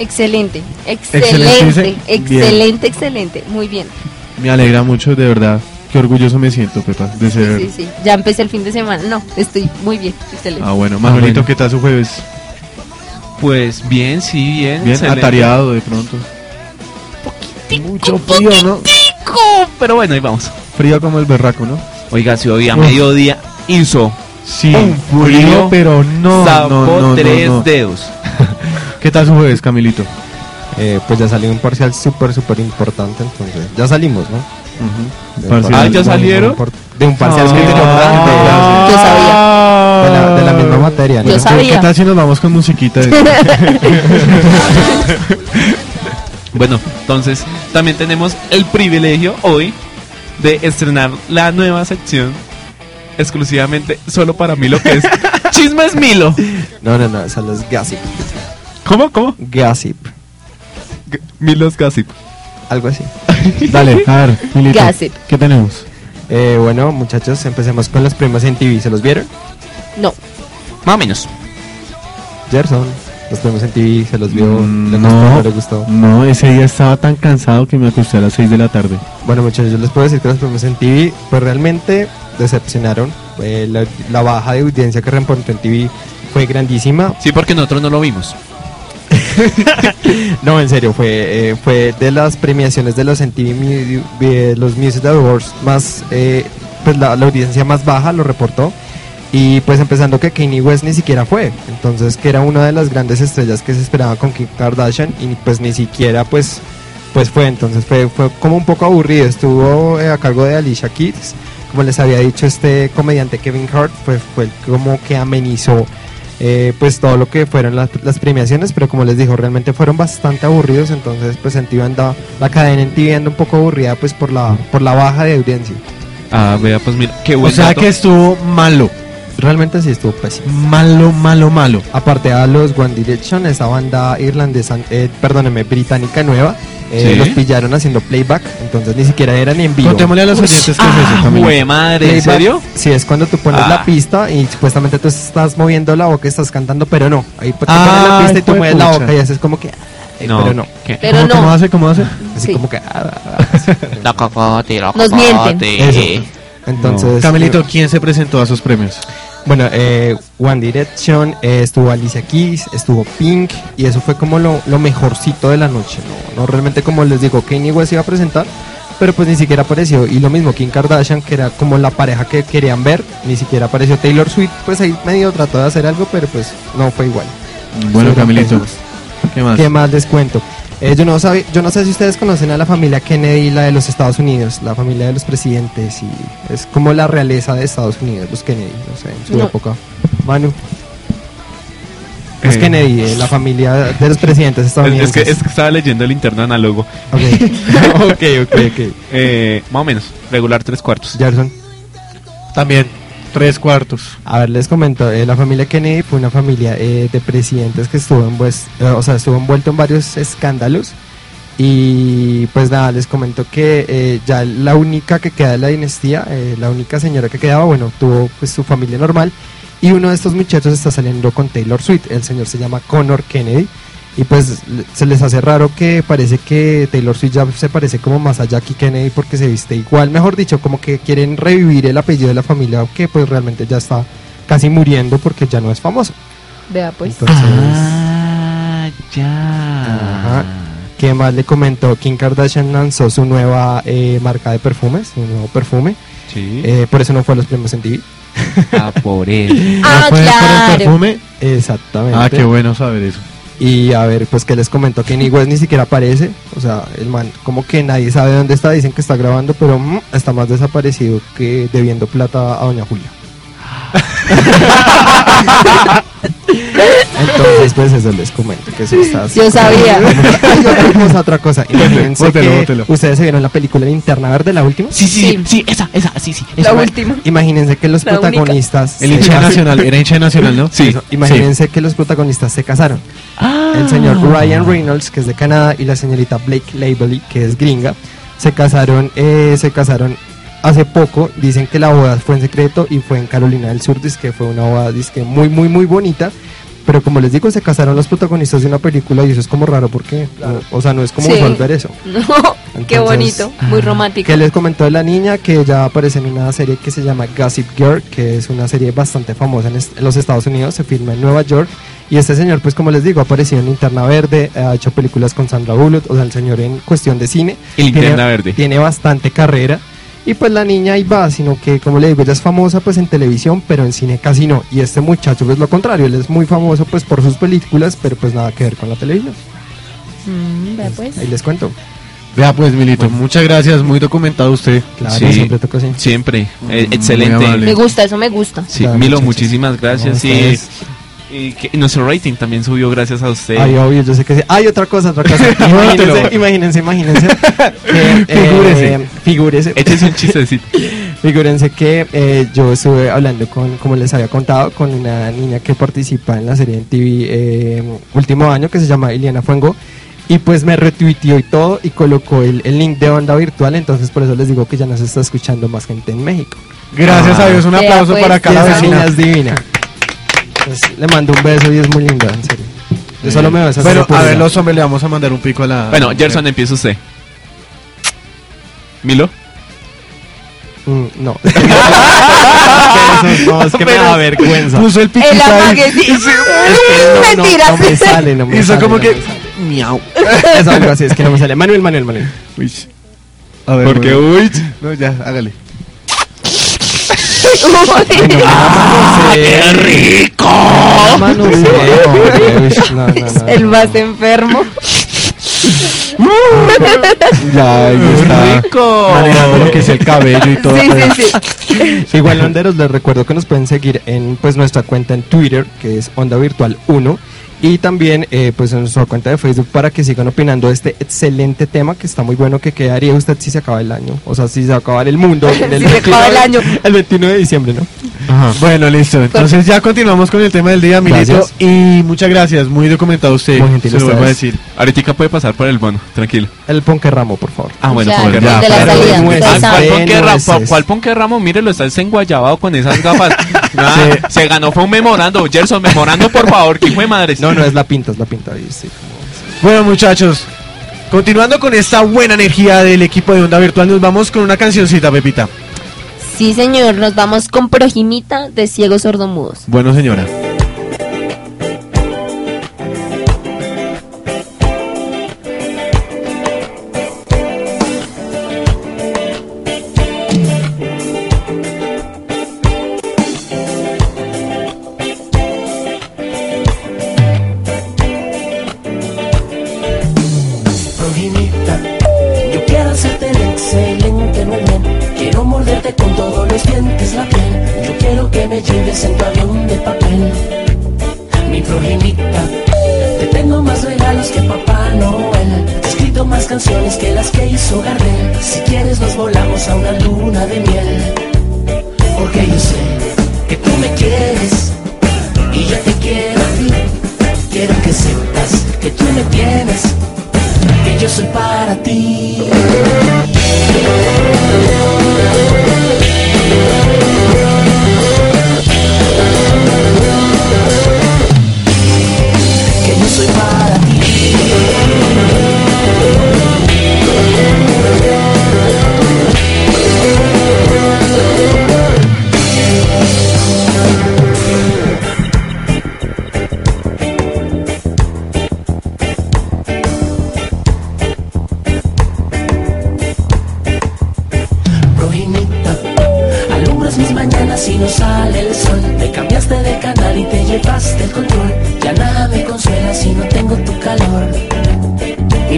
Excelente, Excelente, excelente, excelente, excelente. Muy bien. Me alegra mucho, de verdad. Qué orgulloso me siento, Pepa, de ser... Sí, sí. Ya empecé el fin de semana. No, estoy muy bien, excelente. Ah, bueno. Manuelito, bueno. ¿qué tal su jueves? Pues bien, sí, bien. Bien excelente. atareado de pronto. Mucho frío, ¿no? Pero bueno, ahí vamos. Frío como el berraco, ¿no? Oiga, si hoy a mediodía hizo Sí, un frío, pero no, zapó no, tres no. dedos. ¿Qué tal su jueves, Camilito? Eh, pues ya salió un parcial súper, súper importante, entonces ya salimos, ¿no? Parcial. Ah, ¿ya salieron? De un parcial Ah. muy importante. Yo sabía. De la, de la misma materia, ¿no? Yo sabía. ¿Qué tal si nos vamos con musiquita? Bueno, entonces también tenemos el privilegio hoy de estrenar la nueva sección exclusivamente solo para Milo, que es Chismes Milo. No, no, no, esa es Gossip. ¿Cómo? ¿Cómo? Gossip, G- Milos Gossip. algo así. Dale, a ver, Milito. Gossip. ¿Qué tenemos? Eh, bueno, muchachos, empecemos con los premios en TV. ¿Se los vieron? No, Más o menos. Gerson, los premios en TV, ¿se los vio? Mm, ¿Le gustó? no. ¿No le gustó? No, ese día estaba tan cansado que me acosté a las 6 de la tarde. Bueno, muchachos, yo les puedo decir que los premios en TV, pues realmente decepcionaron. Eh, la, la baja de audiencia que reportó en TV fue grandísima. Sí, porque nosotros no lo vimos. No, en serio, fue, eh, fue de las premiaciones de los MTV de los Music Awards más, eh, pues la, la audiencia más baja lo reportó. Y pues empezando que Kanye West ni siquiera fue, entonces que era una de las grandes estrellas que se esperaba con Kim Kardashian y pues ni siquiera pues, pues fue, entonces fue, fue como un poco aburrido, estuvo eh, a cargo de Alicia Keys, como les había dicho este comediante Kevin Hart, pues fue el como que amenizó eh, pues todo lo que fueron las, las premiaciones, pero como les dijo, realmente fueron bastante aburridos, entonces pues en TV anda, la cadena en TV anda un poco aburrida pues por la, por la baja de audiencia. Ah, vea, pues mira, qué O buen sea dato. que estuvo malo. Realmente sí estuvo pésimo. Malo, malo, malo. Aparte a los One Direction, esa banda irlandesa, eh, perdóneme, británica nueva, eh, Sí. los pillaron haciendo playback, entonces ni siquiera eran en vivo. Contémosle a los oyentes qué es eso, Ah, madre, ¿en Playback, serio? Sí, es cuando tú pones Ah. la pista y supuestamente tú estás moviendo la boca, estás cantando, pero no. Ahí tú Ah, pones la pista y tú mueves la pucha. boca y haces como que... eh, No, Pero no. ¿qué? pero ¿Cómo, cómo no. hace? ¿Cómo hace? Así Sí. como que... ah, ah, La cocote, la Nos mienten. cocote. Eso. Entonces... Camelito, ¿quién se presentó a sus premios? Bueno, eh, One Direction, eh, estuvo Alicia Keys, estuvo Pink y eso fue como lo, lo mejorcito de la noche. No, no realmente como les digo, Kanye West iba a presentar, pero pues ni siquiera apareció. Y lo mismo Kim Kardashian, que era como la pareja que querían ver, ni siquiera apareció Taylor Swift, pues ahí medio trató de hacer algo, pero pues no fue igual. Bueno, Camilito. ¿qué más? ¿Qué más les cuento? Eh, yo, no sabe, yo no sé si ustedes conocen a la familia Kennedy, la de los Estados Unidos, la familia de los presidentes, y es como la realeza de Estados Unidos, los Kennedy, no sé, en su No. época. Manu. Los Eh. Kennedy, eh, la familia de los presidentes Es, estadounidenses. es que, es que estaba leyendo el interno análogo. Ok, ok, ok. ok. Eh, más o menos, regular tres cuartos. Gerson. También, tres cuartos. A ver, les comento, eh, la familia Kennedy fue una familia eh, de presidentes que estuvo, envues- eh, o sea, estuvo envuelto en varios escándalos y pues nada, les comento que eh, ya la única que queda de la dinastía, eh, la única señora que quedaba, bueno, tuvo pues su familia normal y uno de estos muchachos está saliendo con Taylor Swift, el señor se llama Connor Kennedy y pues se les hace raro que parece que Taylor Swift ya se parece como más a Jackie Kennedy porque se viste igual, mejor dicho, como que quieren revivir el apellido de la familia que pues realmente ya está casi muriendo porque ya no es famoso. Vea pues. Entonces, Ah, ya. Ajá. ¿qué más le comentó? Kim Kardashian lanzó su nueva eh, marca de perfumes, un nuevo perfume, Sí. eh, por eso no fue a los premios en TV. Ah, por él. Ah, ¿No fue por el perfume? Exactamente. Ah, qué bueno saber eso. Y a ver, pues que les comento que West ni siquiera aparece. O sea, el man, como que nadie sabe dónde está. Dicen que está grabando, pero mm, está más desaparecido que debiendo plata a Doña Julia. Entonces, pues eso les comento que eso está Yo sabía. Otra cosa, otra cosa. Imagínense Bótelo, que bótelo. ustedes se vieron la película Linterna Verde, la última. Sí, sí, sí, esa, esa, sí, sí. La Ima- última. Imagínense que los La única. protagonistas. El hincha nacional, era hincha nacional, ¿no? Sí. Imagínense que los protagonistas se casaron. El señor Ryan Reynolds, que es de Canadá, y la señorita Blake Lively, que es gringa, se casaron, eh, se casaron hace poco. Dicen que la boda fue en secreto y fue en Carolina del Sur, dice que fue una boda dizque muy, muy, muy bonita. Pero como les digo, se casaron los protagonistas de una película y eso es como raro porque, no, o sea, no es como Sí. usual ver eso. No, qué bonito, muy romántico. Que les comentó de la niña que ella aparece en una serie que se llama Gossip Girl, que es una serie bastante famosa en, est- en los Estados Unidos, se filma en Nueva York. Y este señor, pues como les digo, ha aparecido en Linterna Verde, ha hecho películas con Sandra Bullock, o sea, el señor en cuestión de cine. Y Linterna tiene, Verde. Tiene bastante carrera. Y pues la niña ahí va, sino que como le digo, ella es famosa pues en televisión, pero en cine casi no. Y este muchacho pues lo contrario, él es muy famoso pues por sus películas, pero pues nada que ver con la televisión. Mm, vea pues. Ahí les cuento. Vea pues, Milito, muchas gracias, muy documentado usted. Claro, Sí. siempre toca así. Siempre. Eh, excelente. Me gusta, eso me gusta. Sí, Claro, Milo, muchachos. muchísimas gracias. No, y, y que- nuestro rating también subió gracias a usted. Ay, obvio, yo sé que sí. Hay otra cosa, otra cosa. imagínense, imagínense, imagínense. que, eh, Figúrese. figúrese. Échese un chistecito. Figúrense que eh, yo estuve hablando con, como les había contado, con una niña que participa en la serie en TV eh, último año que se llama Iliana Fuengo. Y pues me retuiteó y todo y colocó el, el link de onda virtual. Entonces por eso les digo que ya nos está escuchando más gente en México. Gracias a Dios, un aplauso pues. para niña vecina. es divina. Le mando un beso y es muy linda, en serio. Yo solo me beso así Bueno, a ver, los hombres le vamos a mandar un pico a la. Bueno, Gerson, empieza usted. Milo. Mm, no. no, es que me da vergüenza. Puso el piquito El ahí. amague, sí. Es que no, no, Mentiras. no me sale, no me Hizo sale, como no que. me sale. Miau. Es algo así, es que no me sale. Manuel, Manuel, Manuel. Uy. A ver, Porque, bueno. uy. No, ya, hágale. ¡Qué rico! El más enfermo. Ya, ahí está. rico! Manejando lo que es el cabello y todo. Sí, sí, sí. Igual, Londeros, les recuerdo que nos pueden seguir en pues nuestra cuenta en Twitter, que es Onda Virtual 1. Y también eh, pues en nuestra cuenta de Facebook para que sigan opinando de este excelente tema que está muy bueno que quedaría usted si se acaba el año. O sea, si se acaba el mundo. en Si se acaba el año. El 21 de diciembre, ¿no? Bueno, listo. Entonces ya continuamos con el tema del día, Milito. Y muchas gracias, muy documentado usted. Muy gentil se lo vuelvo a decir. Ahorita puede pasar por el bono, tranquilo. El Ponque Ramo, por favor. Ah, bueno, el de la salida. ustedes Ah, ¿Cuál saben. Ponque Ramo? nueces. ¿Cuál Ponque Ramo? Mire, lo está enguayabado con esas gafas. Nada, Se ganó, fue un memorando. Gerson, memorando, por favor, que hijo de madres. No, no es la pinta, es la pinta. ahí sí, como- Bueno, muchachos, continuando con esta buena energía del equipo de Onda Virtual, nos vamos con una cancioncita, Pepita. Sí, señor, nos vamos con Projimita de Ciegos Sordomudos. Bueno, señora. En tu avión de papel. Mi projimita, te tengo más regalos que Papá Noel. He escrito más canciones que las que hizo Gardel. Si quieres nos volamos a una luna de miel. Porque yo sé que tú me quieres y yo te quiero a ti. Quiero que sepas que tú me tienes que yo soy para ti.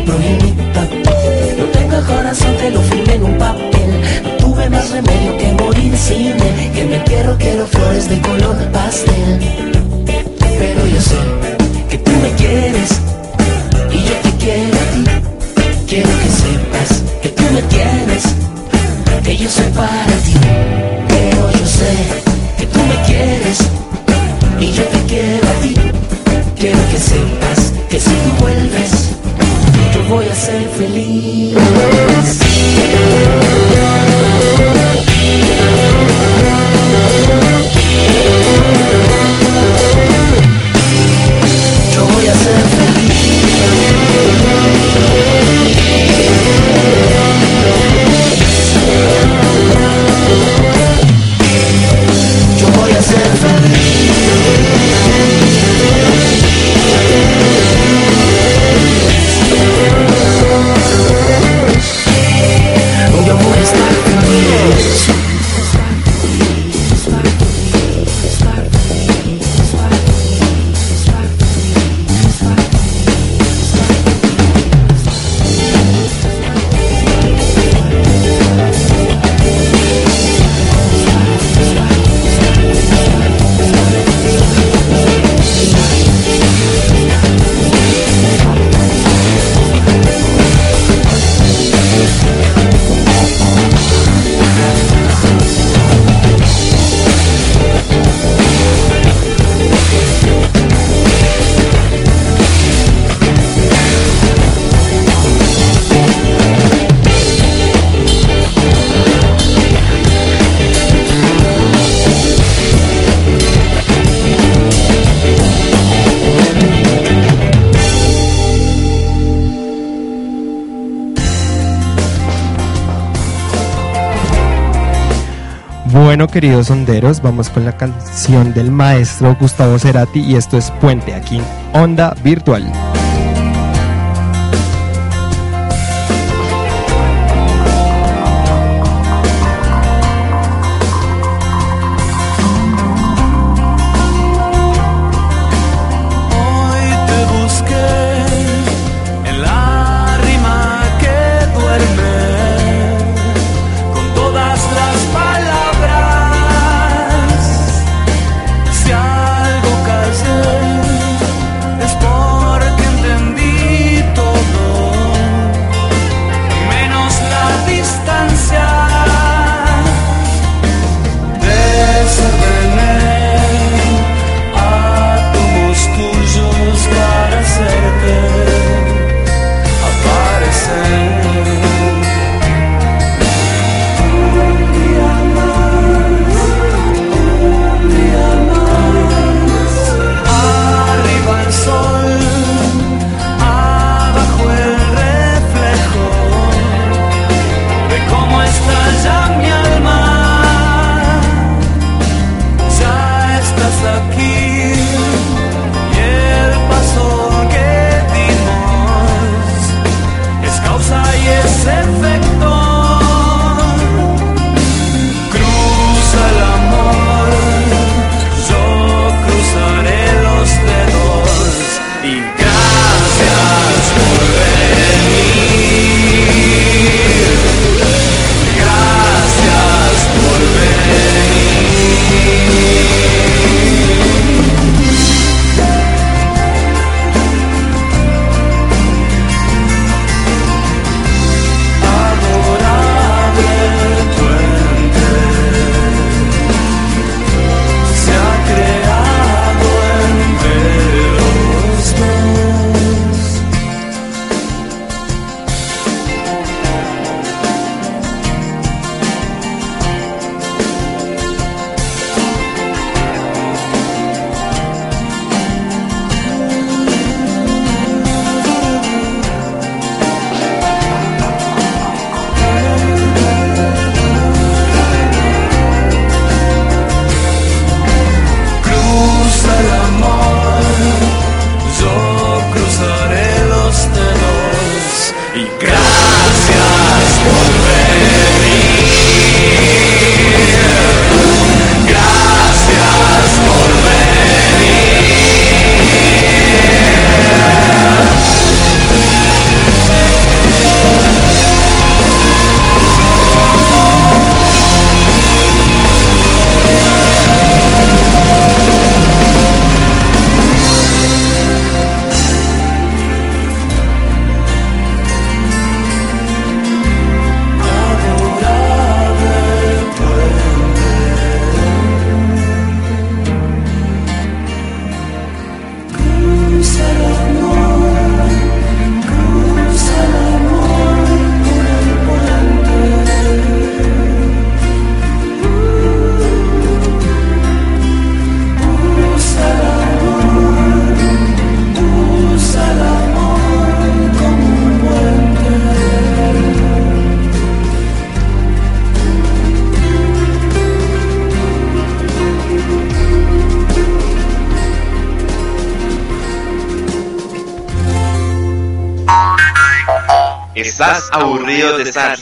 problemita. No tengo corazón, te lo firmé en un papel. No tuve más remedio que morir sin él. Que me quiero, quiero flores de color pastel. Pero yo sé que tú me quieres y yo te quiero a ti. Quiero que sepas que tú me quieres, que yo soy Queridos honderos, vamos con la canción del maestro Gustavo Cerati y esto es Puente aquí Onda Virtual.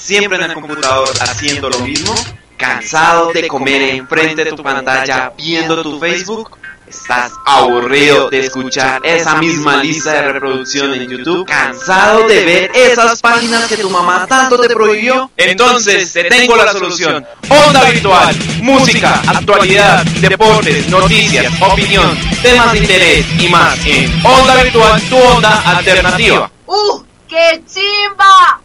siempre en el computador haciendo lo mismo, cansado de comer enfrente de tu pantalla viendo tu Facebook, estás aburrido de escuchar esa misma lista de reproducción en YouTube, cansado de ver esas páginas que tu mamá tanto te prohibió, entonces te tengo la solución. Onda virtual, música, actualidad, deportes, noticias, opinión, temas de interés y más en Onda virtual, tu onda alternativa. ¡Uh! ¡Qué chimba!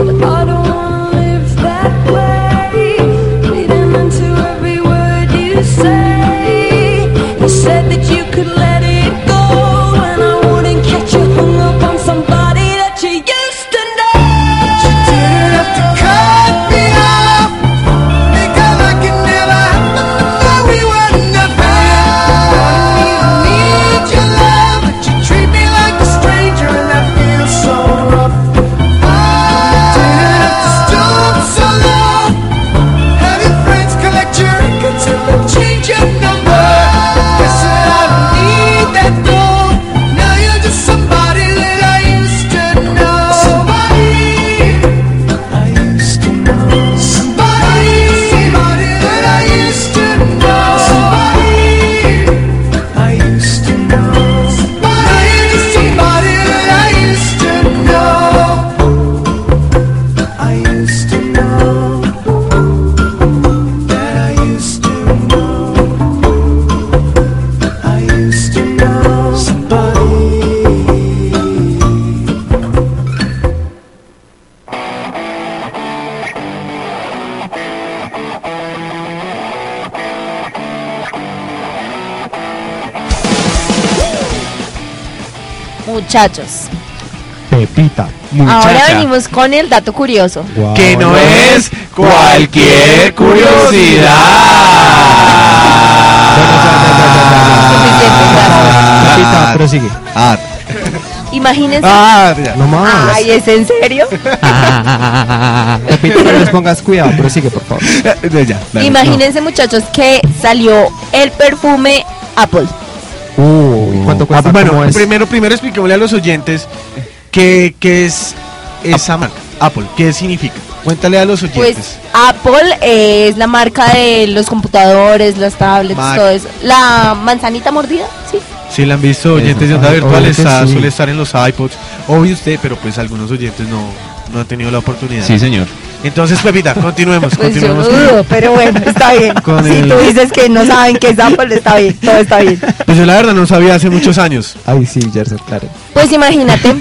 Look muchachos. Pepita. Muchacha. Ahora venimos con el dato curioso. Que no es cualquier curiosidad. Pepita, prosigue. Ah. Imagínense. No más. Ay, ¿es en serio? Repito, no les pongas cuidado, pero sigue, por favor. Imagínense, muchachos, que salió el perfume Apple. Uh, ¿cuánto no. cuesta? Ah, bueno, primero, primero expliquémosle a los oyentes qué, qué es esa marca, Apple, qué significa. Cuéntale a los oyentes. Pues Apple eh, es la marca de los computadores, las tablets, Mac. todo eso. La manzanita mordida, sí. Si la han visto oyentes de onda ah, virtual, está, sí. suele estar en los iPods. Obvio usted, pero pues algunos oyentes no, no han tenido la oportunidad. Sí, señor. Entonces, Pepita, continuemos, Pues yo continuemos. dudo, pero bueno, está bien. Con si el- tú dices que no saben qué es Apple, está bien, todo está bien. Pues yo la verdad no sabía hace muchos años. Ay, sí, Gerson, claro. Pues imagínate,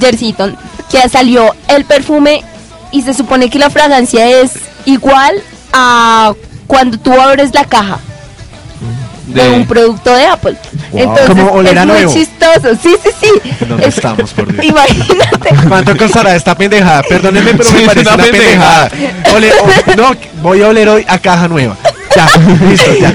Jersiton, que salió el perfume y se supone que la fragancia es igual a cuando tú abres la caja de, De- un producto de Apple. Wow. Entonces Como oler es a muy nuevo. chistoso. Sí, sí, sí. ¿Dónde Es- estamos, por Dios? Imagínate. ¿Cuánto costará esta pendejada? Perdónenme, pero Sí, me parece una una pendejada. Ole- o- no, voy a oler hoy a caja nueva. Ya, listo, ya.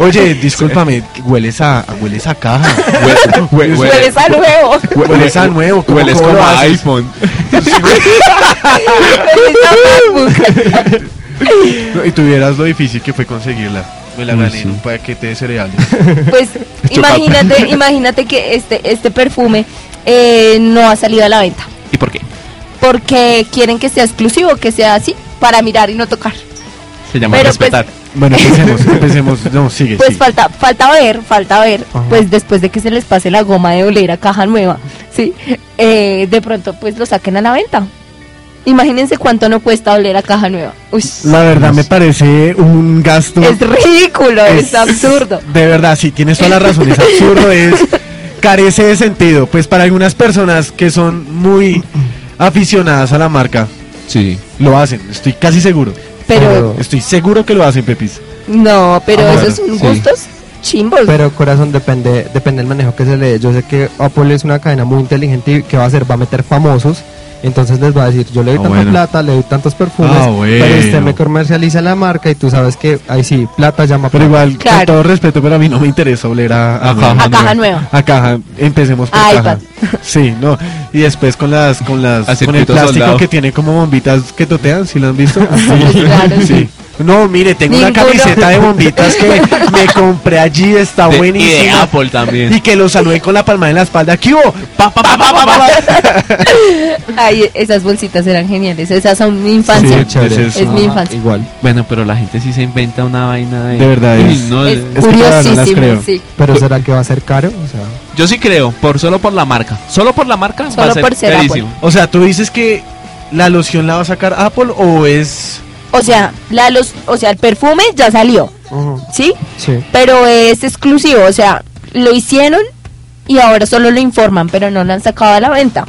Oye, discúlpame, hueles a, hueles a caja. Hue- hue- hue- Hueles a nuevo. Hueles a nuevo. ¿cómo- Hueles cómo como a iPhone. Y tuvieras lo difícil que fue conseguirla. Me la Uy, gané en sí. un paquete de cereales. Pues imagínate, imagínate que este, este perfume eh, no ha salido a la venta. ¿Y por qué? Porque quieren que sea exclusivo, que sea así, para mirar y no tocar. Se llama Pero, respetar. Bueno, empecemos, empecemos. No, sigue, Pues sigue. falta, falta ver, falta ver, pues después de que se les pase la goma de oler a caja nueva, sí, eh, de pronto pues lo saquen a la venta. Imagínense cuánto no cuesta oler a caja nueva. Uy, La verdad me parece un gasto. es ridículo, es, es- absurdo. De verdad, sí, tienes toda la razón. Es absurdo, es. Carece de sentido. Pues para algunas personas que son muy aficionadas a la marca, Sí. lo hacen. Estoy casi seguro. Pero Estoy seguro que lo hacen, Pepis. no, pero Ah, esos bueno, son sí. gustos chimbos. Pero corazón depende depende del manejo que se le dé. Yo sé que Apple es una cadena muy inteligente y que va a hacer va a meter famosos. Entonces les va a decir, yo le doy Ah, tanta bueno. plata, le doy tantos perfumes, Ah, pero usted bueno. me comercializa la marca y tú sabes que ahí sí, plata llama Pero plata. igual, Claro. con todo respeto, pero a mí no me interesa oler a, a, caja A caja nueva. A caja, empecemos por A caja. iPad. Sí, no. Y después con las, con las, A con el plástico soldado. que tiene como bombitas que totean, ¿sí lo han visto? Sí, claro. Sí. No, mire, tengo una Ninguno. camiseta de bombitas que me compré allí, está De- y de buenísima. Apple también. Y que lo saludé con la palma en la espalda. ¿Qué hubo? Pa, pa, pa, pa, pa, pa, pa. Ay, esas bolsitas eran geniales, esas son mi infancia. Sí, chévere. es mi infancia. Igual. Bueno, pero la gente sí se inventa una vaina de... De verdad es- no, Es es claro, no las curiosísimo, creo. sí. Pero ¿será que va a ser caro? O sea, Yo sí creo, por solo por la marca. Solo por la marca va Solo a ser por ser carísimo. O sea, tú dices que la loción la va a sacar Apple o es. O sea, la los, o sea, el perfume ya salió, ¿sí? sí. Pero es exclusivo, o sea, lo hicieron y ahora solo lo informan, pero no lo han sacado a la venta.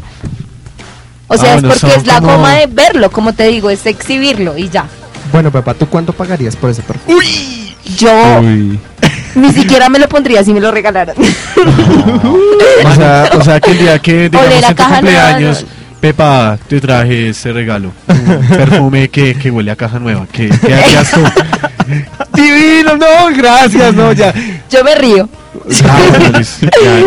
O sea, Ah, es bueno, porque es la como- goma de verlo, como te digo, es exhibirlo y ya. Bueno, papá, ¿tú cuánto pagarías por ese perfume? Yo Uy. ni siquiera me lo pondría si me lo regalaran. O sea, o sea que el día que digamos en tu cumpleaños, Pepa, te traje ese regalo. Un perfume que, que huele a caja nueva. ¿Qué, qué harías tú? Divino, no, gracias, no, ya. Yo me río. Ah, bueno, ya,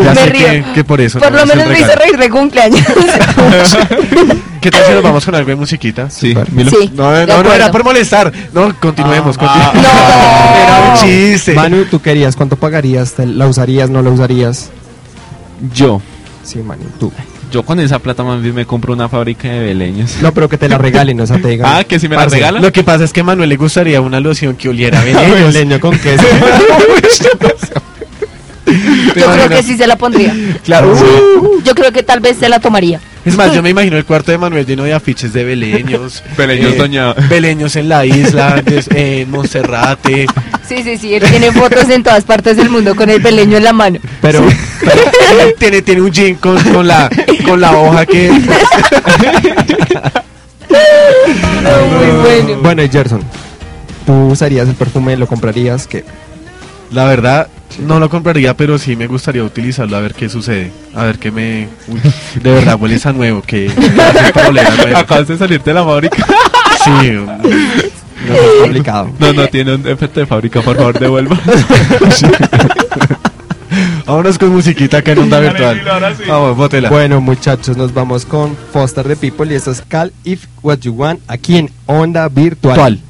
ya Me sé río. que, que por eso. Por no lo menos me hizo reír de cumpleaños. ¿Qué tal si nos vamos con algo de musiquita? Sí, Sí, No, de no, no, era por molestar. No, continuemos, continuemos. No. Era un chiste. Manu, ¿tú querías? ¿Cuánto pagarías? ¿Te- ¿La usarías? ¿No la usarías? Yo, Sí, Manu, tú. Yo con esa plata más bien me compro una fábrica de beleños. No, pero que te la regalen, o sea, te digan. Ah, que si me la "Parce, regalan. Lo que pasa es que a Manuel le gustaría una loción que oliera a Leño, venenos. leño con queso. Yo creo que sí se la pondría. Claro. Yo creo que tal vez se la tomaría. Es más, yo me imagino el cuarto de Manuel lleno de afiches de beleños. Beleños eh, doña- Beleños en la isla, des- en Monserrate. Sí, sí, sí, él tiene fotos en todas partes del mundo con el peleño en la mano. Pero, tiene, tiene un jean con, con la, con la hoja que... muy bueno. bueno, y Gerson, ¿tú usarías el perfume? ¿Lo comprarías? que La verdad, no lo compraría, pero sí me gustaría utilizarlo a ver qué sucede. A ver qué me. Uy, de verdad, huele a nuevo. Que. Acabas de salirte de la fábrica. Sí. No. No, no, tiene un efecto de fábrica, por favor, devuelva. Sí. Vámonos con musiquita acá en onda virtual. Vamos, bótela. Bueno, muchachos, nos vamos con Foster the People y eso es Call If What You Want aquí en onda virtual.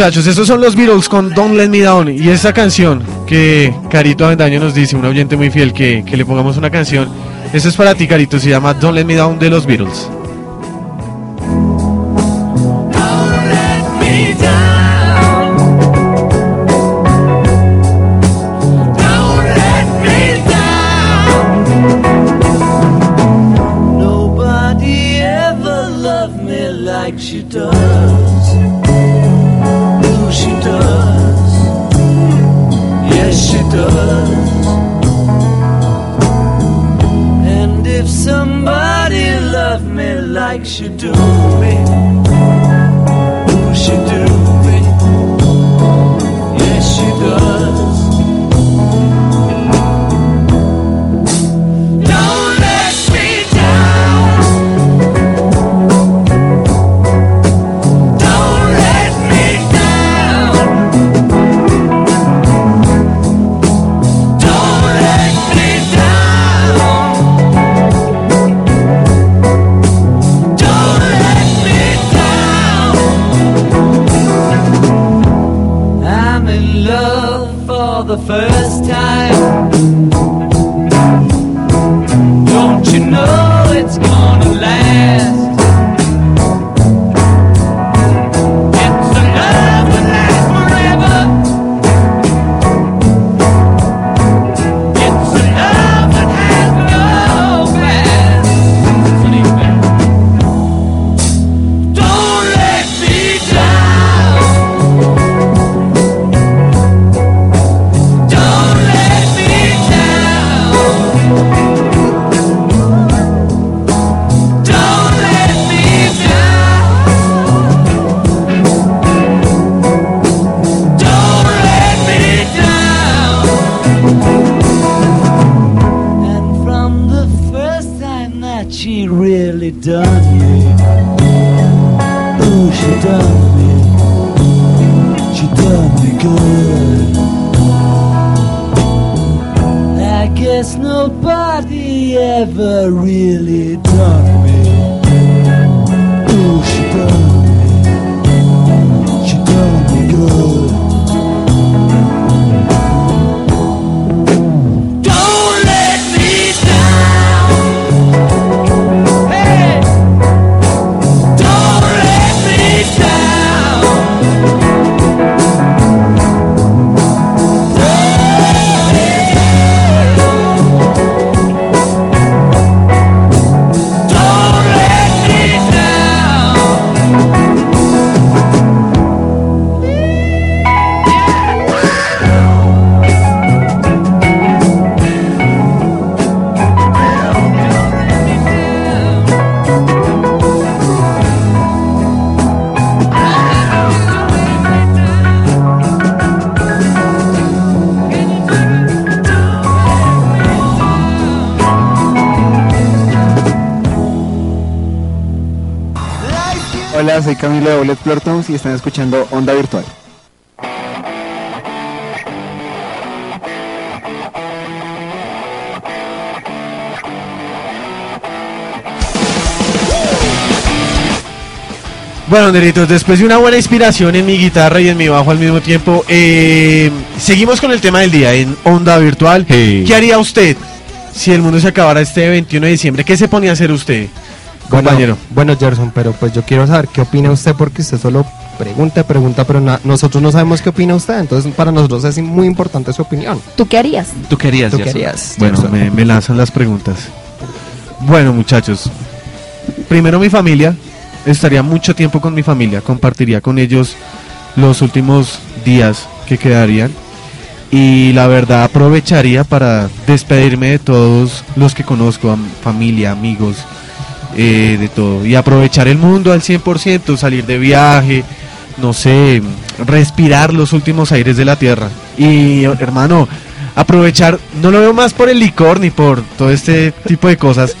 muchachos, estos son los Beatles con Don't Let Me Down. Y esta canción que Carito Avendaño nos dice, un oyente muy fiel, que, que le pongamos una canción. Eso es para ti, Carito, se llama Don't Let Me Down de los Beatles. Camilo de Bullet Plurtons y están escuchando Onda Virtual. Bueno, Neritos, después de una buena inspiración en mi guitarra y en mi bajo al mismo tiempo, eh, seguimos con el tema del día en Onda Virtual. ¿Qué haría usted si el mundo se acabara este 21 de diciembre? ¿Qué se ponía a hacer usted, compañero? Bueno, bueno, Gerson, pero pues yo quiero saber qué opina usted porque usted solo pregunta, pregunta, pero na- nosotros no sabemos qué opina usted, entonces para nosotros es muy importante su opinión. ¿Tú qué harías? ¿Tú querías? ¿Tú qué harías, Bueno, me, me lanzan las preguntas. Bueno, muchachos. Primero mi familia. Estaría mucho tiempo con mi familia. Compartiría con ellos los últimos días que quedarían. Y la verdad aprovecharía para despedirme de todos los que conozco, am- familia, amigos, eh, de todo. Y aprovechar el mundo al 100%, salir de viaje, no sé, respirar los últimos aires de la tierra. Y hermano, aprovechar, no lo veo más por el licor ni por todo este tipo de cosas,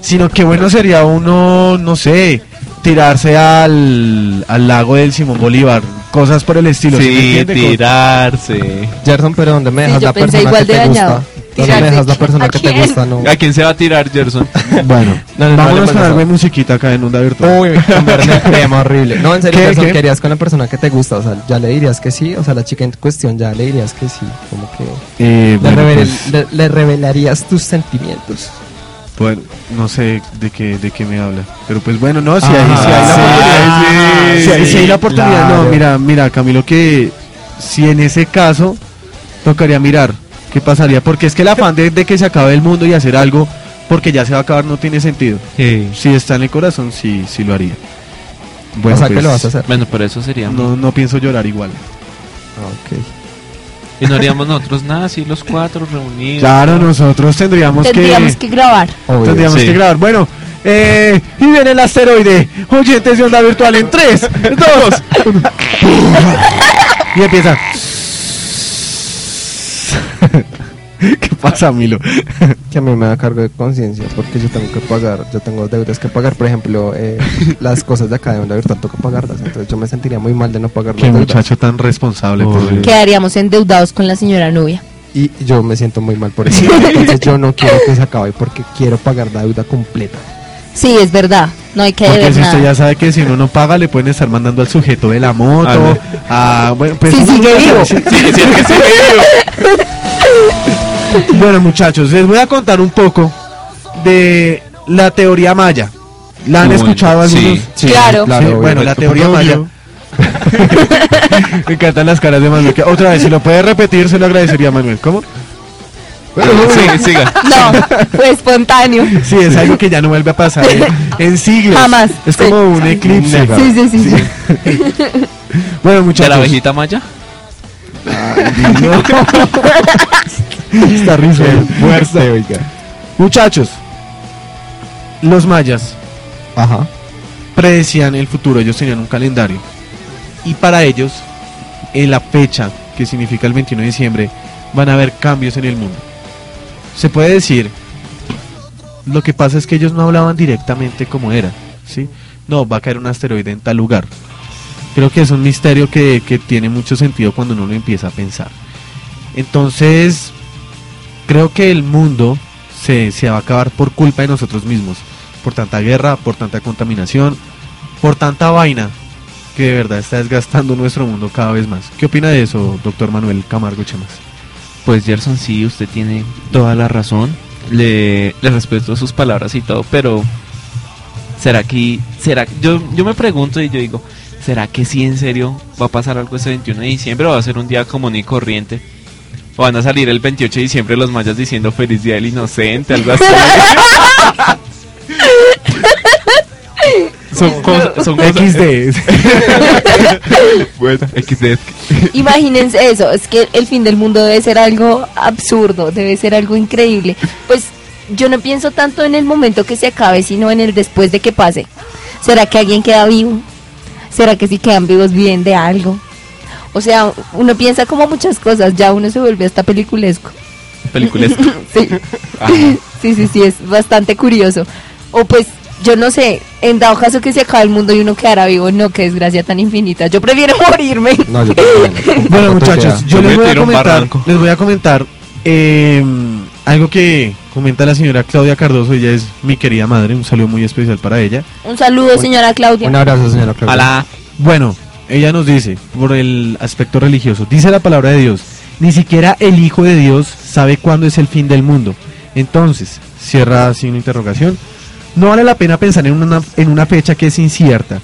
sino que bueno sería uno, no sé, tirarse al, al lago del Simón Bolívar, cosas por el estilo. ¿sí Sí, tirarse. Gerson, pero ¿dónde me Sí, dejas yo la pensé persona igual que de te dañado. gusta? ¿Dónde me Tirarse. dejas la persona ¿A que te quién? gusta? No. ¿A quién se va a tirar, Gerson? Bueno, No, no, no, vámonos de eso. musiquita acá en Onda Virtual. Uy, comerle crema horrible. No, en serio, ¿Qué, Gerson, qué? querías con la persona que te gusta, o sea, ya le dirías que sí, o sea, la chica en cuestión ya le dirías que sí, como que Eh, le, bueno, revel- pues- le- le revelarías tus sentimientos. Bueno, no sé de qué, de qué me habla. Pero pues bueno, no, si Ah, hay, si hay la sí, oportunidad. sí, si hay, si hay la oportunidad, claro. no, mira, mira, Camilo, que si en ese caso tocaría mirar qué pasaría. Porque es que el afán de, de que se acabe el mundo y hacer algo porque ya se va a acabar no tiene sentido. Si está en el corazón, sí, sí lo haría. O sea, ¿qué lo vas a hacer? Bueno, pero eso sería. No, no pienso llorar igual. ok. Y no haríamos nosotros nada, así los cuatro reunidos. Claro, nosotros tendríamos, Tendríamos que grabar. Tendríamos Sí. que grabar. Bueno, eh, y viene el asteroide. Oyentes de onda virtual en 3, 2, y empieza. ¿Qué pasa, Milo? que a mí me da cargo de conciencia porque yo tengo que pagar, yo tengo deudas que pagar, por ejemplo, eh, las cosas de acá de onda virtual que pagarlas, entonces yo me sentiría muy mal de no pagar Qué las deudas. muchacho tan responsable. Quedaríamos endeudados con la señora Nubia. Y yo me siento muy mal por eso. Entonces yo no quiero que se acabe porque quiero pagar la deuda completa. Sí, es verdad. No hay que Porque deber si usted nada. ya sabe que si uno no paga, le pueden estar mandando al sujeto de la moto. a, bueno, pues Sí, uno sigue vivo. es que sigue vivo. Bueno, muchachos, les voy a contar un poco de la teoría maya. ¿La han escuchado algunos? Sí, Claro. Sí, bueno, la teoría maya. Me encantan las caras de Manuel. que- Otra vez, si lo puede repetir, se lo agradecería, Manuel. ¿Cómo? Sí, siga. No, fue espontáneo. Sí, es algo que ya no vuelve a pasar en, en siglos. Jamás. Es como un eclipse. Sí, sí, sí. sí. Bueno, ¿De muchachos. la abejita maya? Esta risa fuerte, oiga. Muchachos, los mayas Ajá. predecían el futuro, ellos tenían un calendario. Y para ellos, en la fecha que significa el 21 de diciembre, van a haber cambios en el mundo. Se puede decir, lo que pasa es que ellos no hablaban directamente como era, ¿sí? No, va a caer un asteroide en tal lugar. Creo que es un misterio que, que tiene mucho sentido cuando uno lo empieza a pensar. Entonces, creo que el mundo se, se va a acabar por culpa de nosotros mismos. Por tanta guerra, por tanta contaminación, por tanta vaina que de verdad está desgastando nuestro mundo cada vez más. ¿Qué opina de eso, doctor Manuel Camargo Chemas? Pues Gerson, sí, usted tiene toda la razón. Le, le respeto sus palabras y todo, pero ¿será que será yo yo me pregunto y yo digo, ¿será que sí en serio va a pasar algo este 21 de diciembre o va a ser un día común y corriente? O van a salir el 28 de diciembre los mayas diciendo feliz día del inocente, algo así. son cosas, son cosas XD. bueno, XD. es que- Imagínense eso, es que el fin del mundo debe ser algo absurdo, debe ser algo increíble. Pues yo no pienso tanto en el momento que se acabe, sino en el después de que pase. ¿Será que alguien queda vivo? ¿Será que si quedan vivos viven de algo? O sea, uno piensa como muchas cosas, ya uno se vuelve hasta peliculesco. Peliculesco. sí. Ajá. sí, sí, sí, es bastante curioso. O pues, yo no sé, en dado caso que se acabe el mundo y uno quedara vivo, no, qué desgracia tan infinita. Yo prefiero morirme. No, yo también. Bueno, muchachos, yo les voy a comentar, les voy a comentar eh, algo que comenta la señora Claudia Cardoso, ella es mi querida madre, un saludo muy especial para ella. Un saludo, señora Claudia. Un abrazo, señora Claudia. Alá. Bueno, ella nos dice, por el aspecto religioso, dice la palabra de Dios, ni siquiera el Hijo de Dios sabe cuándo es el fin del mundo. Entonces, cierra una interrogación, no vale la pena pensar en una, en una fecha que es incierta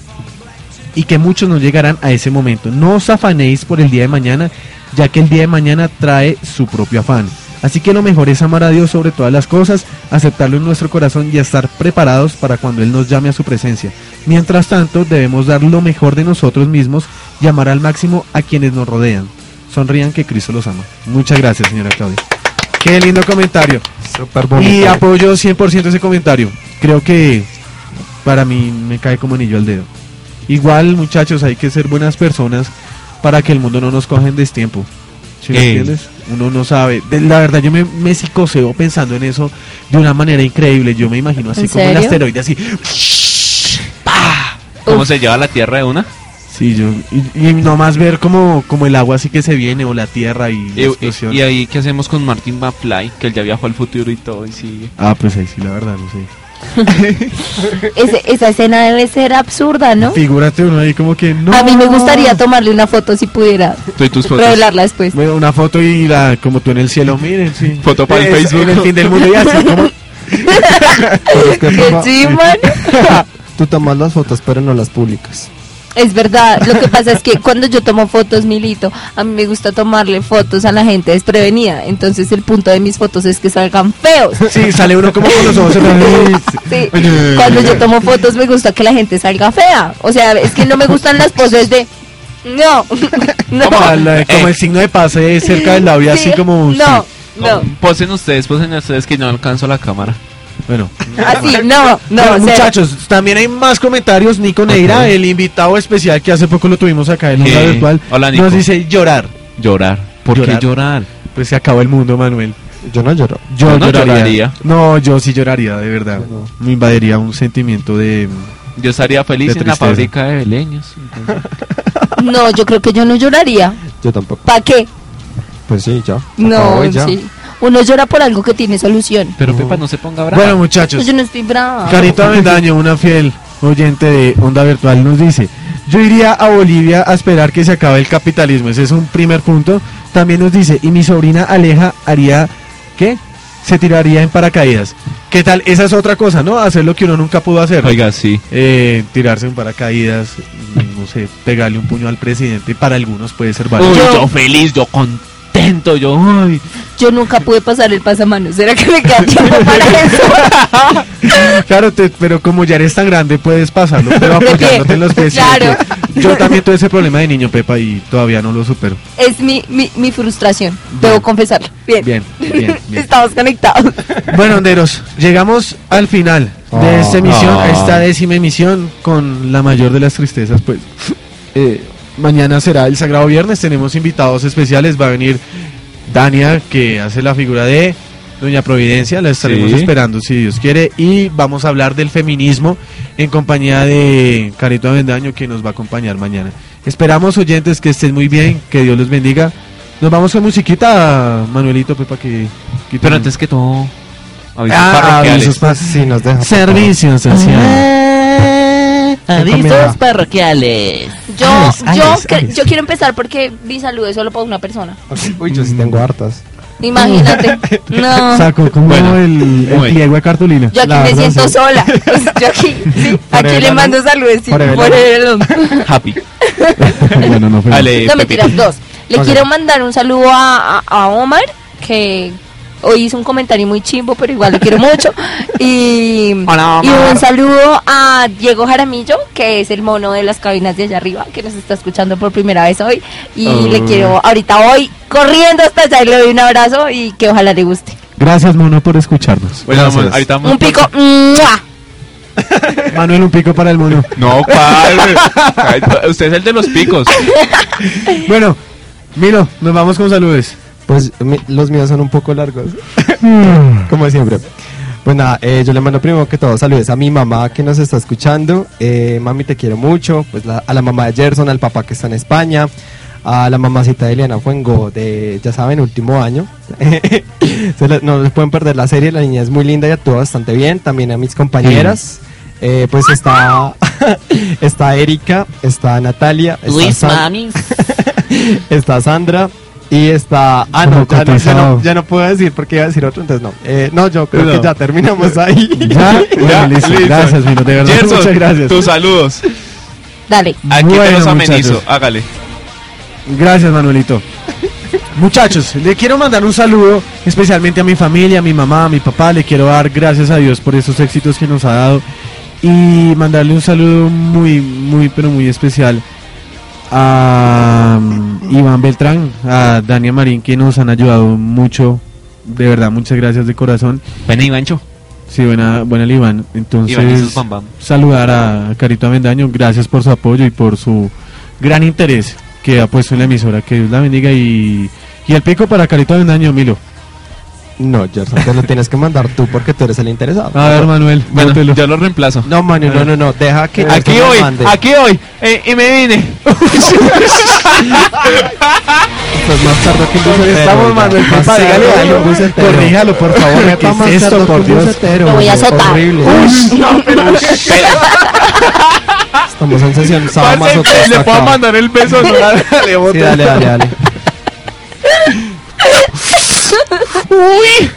y que muchos no llegarán a ese momento. No os afanéis por el día de mañana, ya que el día de mañana trae su propio afán. Así que lo mejor es amar a Dios sobre todas las cosas, aceptarlo en nuestro corazón y estar preparados para cuando Él nos llame a su presencia. Mientras tanto, debemos dar lo mejor de nosotros mismos y amar al máximo a quienes nos rodean. Sonrían que Cristo los ama. Muchas gracias, señora Claudia. Qué lindo comentario. Súper Y bonito. apoyo 100% ese comentario. Creo que para mí me cae como anillo al dedo. Igual, muchachos, hay que ser buenas personas para que el mundo no nos coja en destiempo. ¿Sí me entiendes? Uno no sabe. De- la verdad, yo me, me psicoseo pensando en eso de una manera increíble. Yo me imagino así ¿En como el asteroide, así. ¿Cómo se lleva la tierra de una? Sí, yo. Y, y nomás ver como, como el agua así que se viene o la tierra y la Y, explosión. y- y ahí, ¿qué hacemos con Martin McFly? Que él ya viajó al futuro y todo y sigue. Ah, pues ahí sí, la verdad, no sé. Ese- esa escena debe ser absurda, ¿no? Figúrate uno ahí como que no. A mí me gustaría tomarle una foto si pudiera Tú y tus fotos. revelarla después. Bueno, una foto y la, como tú en el cielo, miren, sí. Foto para el Facebook. En el fin del mundo y así como. Qué. Tú tomas las fotos, pero no las publicas. Es verdad, lo que pasa es que cuando yo tomo fotos, Milito, a mí me gusta tomarle fotos a la gente desprevenida. Entonces el punto de mis fotos es que salgan feos. Sí, sale uno como con los ojos cerrados. Sí, Cuando yo tomo fotos me gusta que la gente salga fea. O sea, es que no me gustan las poses de... No, no. Como, la- como el signo de pase cerca del labio, Sí, así como. No, sí. no. Posen ustedes, posen ustedes que no alcanzo la cámara. Bueno, Así, no, no. Bueno, cero. muchachos, también hay más comentarios. Nico Neira, el invitado especial que hace poco lo tuvimos acá en. Onda Virtual, Hola, Nico. nos dice llorar. Llorar. ¿Por Llorar. qué llorar? Pues se acabó el mundo, Manuel. Yo no lloro. Yo Yo no lloraría. lloraría. No, yo sí lloraría, de verdad. Me invadiría un sentimiento de. Yo estaría feliz en la fábrica de beleños. No, yo creo que yo no lloraría. Yo tampoco. ¿Para qué? Pues sí, ya. No, ya. sí. Uno llora por algo que tiene solución. Pero Pepa, no se ponga brava. Bueno, muchachos. Yo no estoy brava. Carita Avendaño, una fiel oyente de Onda Virtual, nos dice, yo iría a Bolivia a esperar que se acabe el capitalismo. Ese es un primer punto. También nos dice, y mi sobrina Aleja haría, ¿qué? Se tiraría en paracaídas. ¿Qué tal? Esa es otra cosa, ¿no? Hacer lo que uno nunca pudo hacer. Oiga, sí. Eh, tirarse en paracaídas, no sé, pegarle un puño al presidente. Para algunos puede ser válido. yo feliz, yo contento, yo. Ay. Yo nunca pude pasar el pasamanos. ¿Será que me queda tiempo para eso? Claro, te- pero como ya eres tan grande, puedes pasarlo, pero apoyándote en los pies. Claro. Yo también tuve ese problema de niño, Pepa, y todavía no lo supero. Es mi, mi, mi frustración. Debo confesarlo. Bien. Bien, bien, bien. Estamos conectados. Bueno, Anderos, llegamos al final de esta emisión, a Ah. esta décima emisión, con la mayor de las tristezas, pues. eh, mañana será el Sagrado Viernes, tenemos invitados especiales, va a venir Dania, que hace la figura de Doña Providencia, la estaremos Sí. esperando si Dios quiere, y vamos a hablar del feminismo en compañía de Carito Avendaño, que nos va a acompañar mañana. Esperamos, oyentes, que estén muy bien, que Dios los bendiga. Nos vamos con musiquita, Manuelito, Pepa, que... que Pero antes que todo, avisos Ah, parroquiales. avisos pa- Sí, nos deja. sociales. Avisos parroquiales. Yo, Alex, yo, Alex, cre- Alex. yo quiero empezar porque mi salud es solo para una persona. Uy, yo sí tengo hartas. Imagínate. No. Saco como Bueno, el, pliego de cartulina. Yo aquí La me verdad, siento sí. sola. Pues yo aquí, sí, aquí le mando saludos. Sí, Por. Happy. bueno, no fue Dale, No, mentiras, dos. Le quiero mandar un saludo a, a- a Omar, que hoy hizo un comentario muy chimbo, pero igual lo quiero mucho. Y, Hola, y Omar. un saludo a Diego Jaramillo, que es el mono de las cabinas de allá arriba, que nos está escuchando por primera vez hoy. Y le quiero, ahorita voy corriendo hasta allá y le doy un abrazo y que ojalá le guste. Gracias, Mono, por escucharnos. Bueno, ahorita vamos Un pico. ¡mua! Manuel, un pico para el mono. No, padre. Usted es el de los picos. Bueno, Milo, nos vamos con saludos. Pues mi- los míos son un poco largos. Como siempre. Pues nada, eh, yo le mando primero que todo saludos a mi mamá que nos está escuchando. Eh, mami, te quiero mucho. Pues la- a la mamá de Gerson, al papá que está en España. A la mamacita de Eliana Fuengo de, ya saben, último año. Se no les pueden perder la serie, la niña es muy linda y actúa bastante bien. También a mis compañeras. Eh, pues está, está Erika, está Natalia, está Luis San- Mamis. está Sandra y está ah no ya, no, ya cotizado. no ya no puedo decir porque iba a decir otro entonces no Eh, no yo creo No. que ya terminamos ahí ¿Ya? Bueno, Ya, listo. listo. Gracias, Milo, de verdad. Gerson, Muchas gracias. tus saludos. Dale. Aquí te Bueno, los amenizo. muchachos. Hágale. Gracias, Manuelito. Muchachos, le quiero mandar un saludo especialmente a mi familia, a mi mamá, a mi papá. Le quiero dar gracias a Dios por esos éxitos que nos ha dado. Y mandarle un saludo muy, muy, pero muy especial a mm, Iván Beltrán, a Dania Marín, que nos han ayudado mucho. De verdad, muchas gracias de corazón. Ven, Ivancho. Sí, buena, buena el Iván. Entonces, Iván bam bam. saludar a Carito Avendaño, gracias por su apoyo y por su gran interés que ha puesto en la emisora. Que Dios la bendiga y, y el pico para Carito Avendaño, Milo. No Gerson te lo tienes que mandar tú porque tú eres el interesado A ver, Manuel, Bueno, yo lo reemplazo. no Manu no no no deja que Aquí Gerson hoy, mande. aquí hoy. eh, y me vine. Pues más tarde que un bucetero, Estamos. Manuel, Más papá, dígale algo. un. Corríjalo, por favor. ¿Qué Pepa, más es tarde esto, que por un Dios? bucetero, Lo voy a oye, azotar. horrible. estamos en sesión Parce, sadomasoquista Le puedo mandar el beso. no, dale, sí, dale dale dale Uy.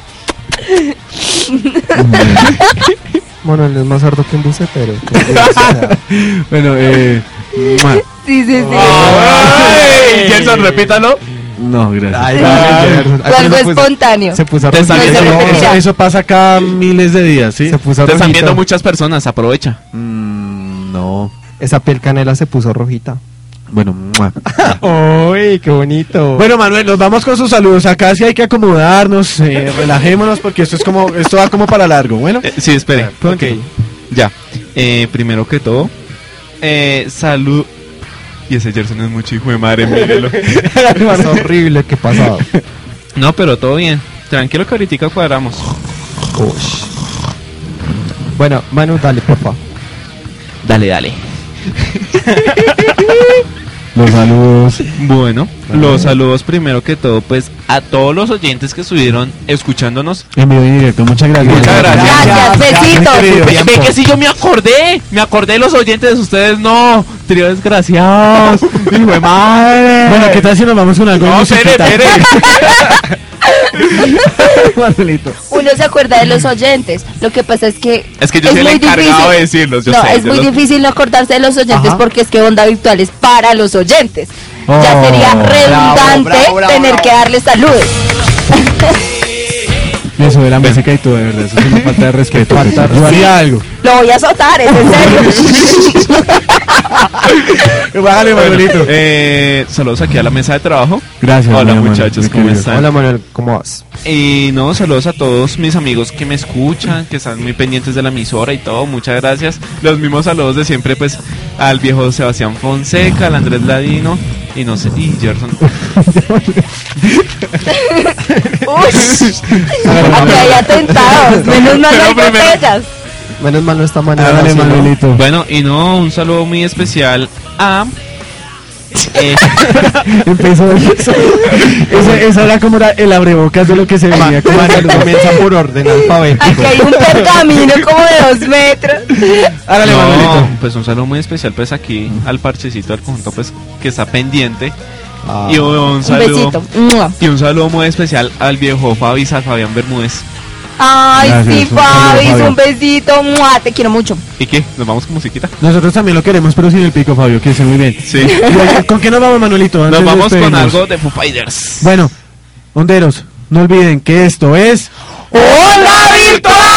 Manuel es más sardo que un bucetero por Dios, o sea. Bueno, eh. Sí, sí, sí. Ay, Gerson, repítalo. No, gracias. Ay, Algo puso- espontáneo. Se puso Te están rojito. viendo- No se eso, pasa cada miles de días, ¿sí? Se puso Te están viendo muchas personas. Aprovecha. Mm, no. Esa piel canela se puso rojita. Bueno. ¡Uy, qué bonito! Bueno, Manuel, nos vamos con sus saludos. Acá sí hay que acomodarnos, eh, relajémonos porque esto es como esto va como para largo. Bueno, Eh, sí, espere. ok. Ya. Eh, primero que todo, eh, salud. Y ese Gerson es mucho hijo de madre, mírelo. es horrible que pasado. no, pero todo bien. Tranquilo que ahorita cuadramos. Bueno, Manu, dale, porfa. Dale, dale. Los saludos. Bueno, los saludos primero que todo, pues a todos los oyentes que estuvieron escuchándonos. En vivo y directo, muchas gracias. Muchas gracias. Gracias, besitos. Ve, ve que si yo me acordé, me acordé de los oyentes, ustedes no, trío desgraciados, hijo de madre. Bueno, ¿qué tal si nos vamos con algo de No, espere, musiquita? Manuelito. Uno se acuerda de los oyentes. Lo que pasa es que. Es que yo soy el muy encargado de decirlos, yo no, sé, es yo muy difícil no acordarse de los oyentes Ajá. porque es que Onda Virtual es para los oyentes. ya Oh. sería redundante bravo, bravo, tener bravo. que darles saludos. Me sube la música y todo, de verdad. Eso es una falta de respeto. Yo haría algo. Lo voy a azotar, es en serio. Bájale, Manuelito. Eh, saludos aquí a la mesa de trabajo. Gracias. Hola muchachos, ¿cómo querido. están? Hola Manuel, ¿cómo vas? Y no, saludos a todos mis amigos que me escuchan, que están muy pendientes de la emisora y todo, muchas gracias. Los mismos saludos de siempre, pues, al viejo Sebastián Fonseca, al Andrés Ladino, y no sé, y Gerson. Aquí hay atentados. Menos mal no hay Pero primero- botellas. Menos mal no está Manuel. Hágale. Manuelito. Bueno, y no, un saludo muy especial a... eh, Empezó, empezó. Ese, esa era como era el abrebocas de lo que se venía. Como Manuel comienza por orden alfabético. Aquí hay un pergamino como de dos metros. Hágale, no, Manuelito. pues un saludo muy especial, pues, aquí al parchecito del conjunto, pues, que está pendiente. Ah. Y un, Un saludo... Y un saludo muy especial al viejo Fabi San Fabián Bermúdez. Ay, Gracias, sí, Fabi, un besito. Mua, Te quiero mucho. ¿Y qué? ¿Nos vamos con musiquita? Nosotros también lo queremos, pero sin el pico, Fabio, que esté muy bien. Sí. ¿Con qué nos vamos, Manuelito? Antes Nos vamos con algo de Foo Fighters. Bueno, honderos, no olviden que esto es... ¡Hola virtual!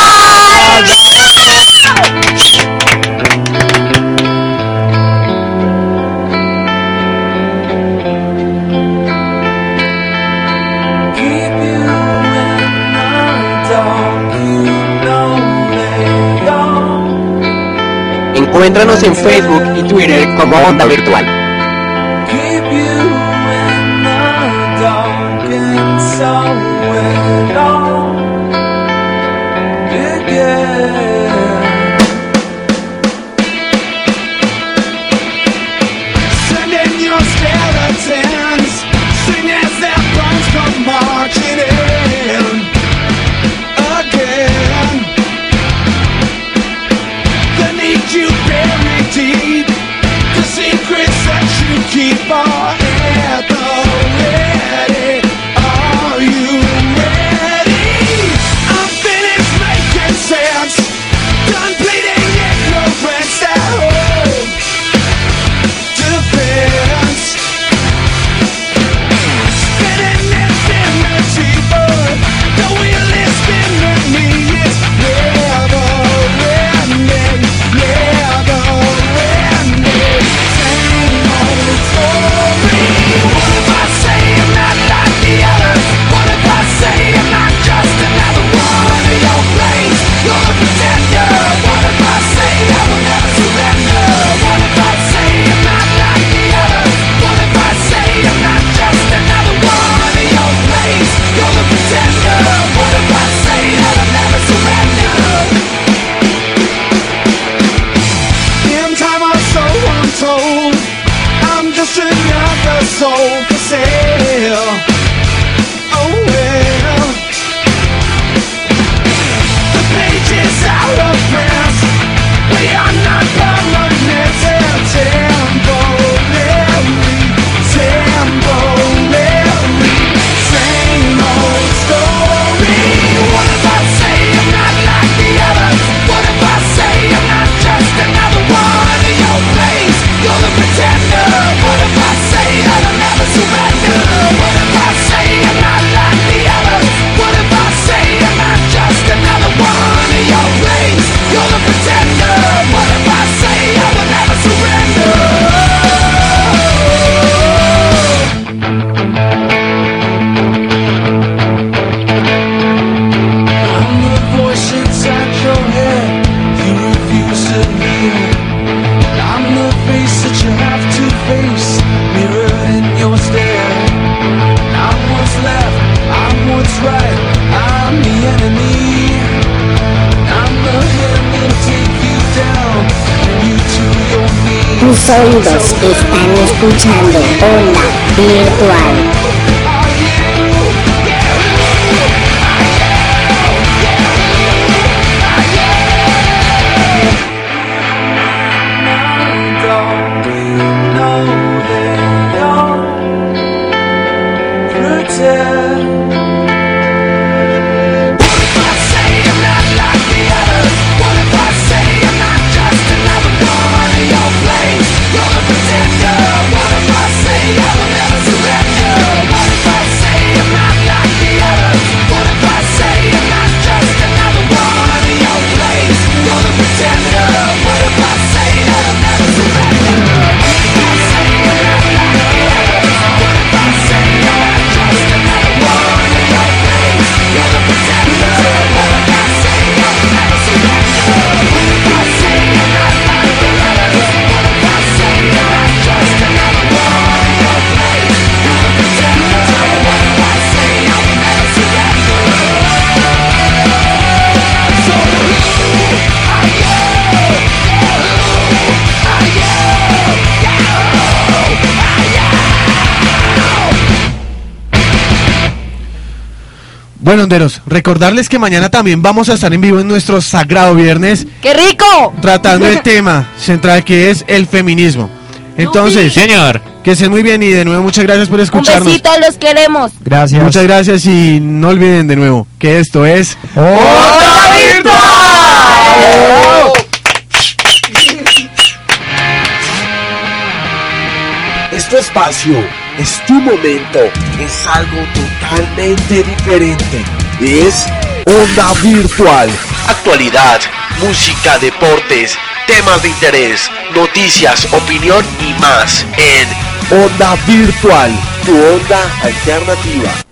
Encuéntranos en Facebook y Twitter como Onda Virtual. to my good Tus oídos están escuchando Onda Virtual. Bueno, Honderos, recordarles que mañana también vamos a estar en vivo en nuestro Sagrado Viernes ¡Qué rico! tratando el tema central que es el feminismo. Entonces, señor, que estén muy bien y de nuevo muchas gracias por Un escucharnos. besito, los queremos. Gracias. Muchas gracias y no olviden de nuevo que esto es Este espacio es tu momento, es algo totalmente diferente. Es Onda Virtual. Actualidad, música, deportes, temas de interés, noticias, opinión y más en Onda Virtual, tu onda alternativa.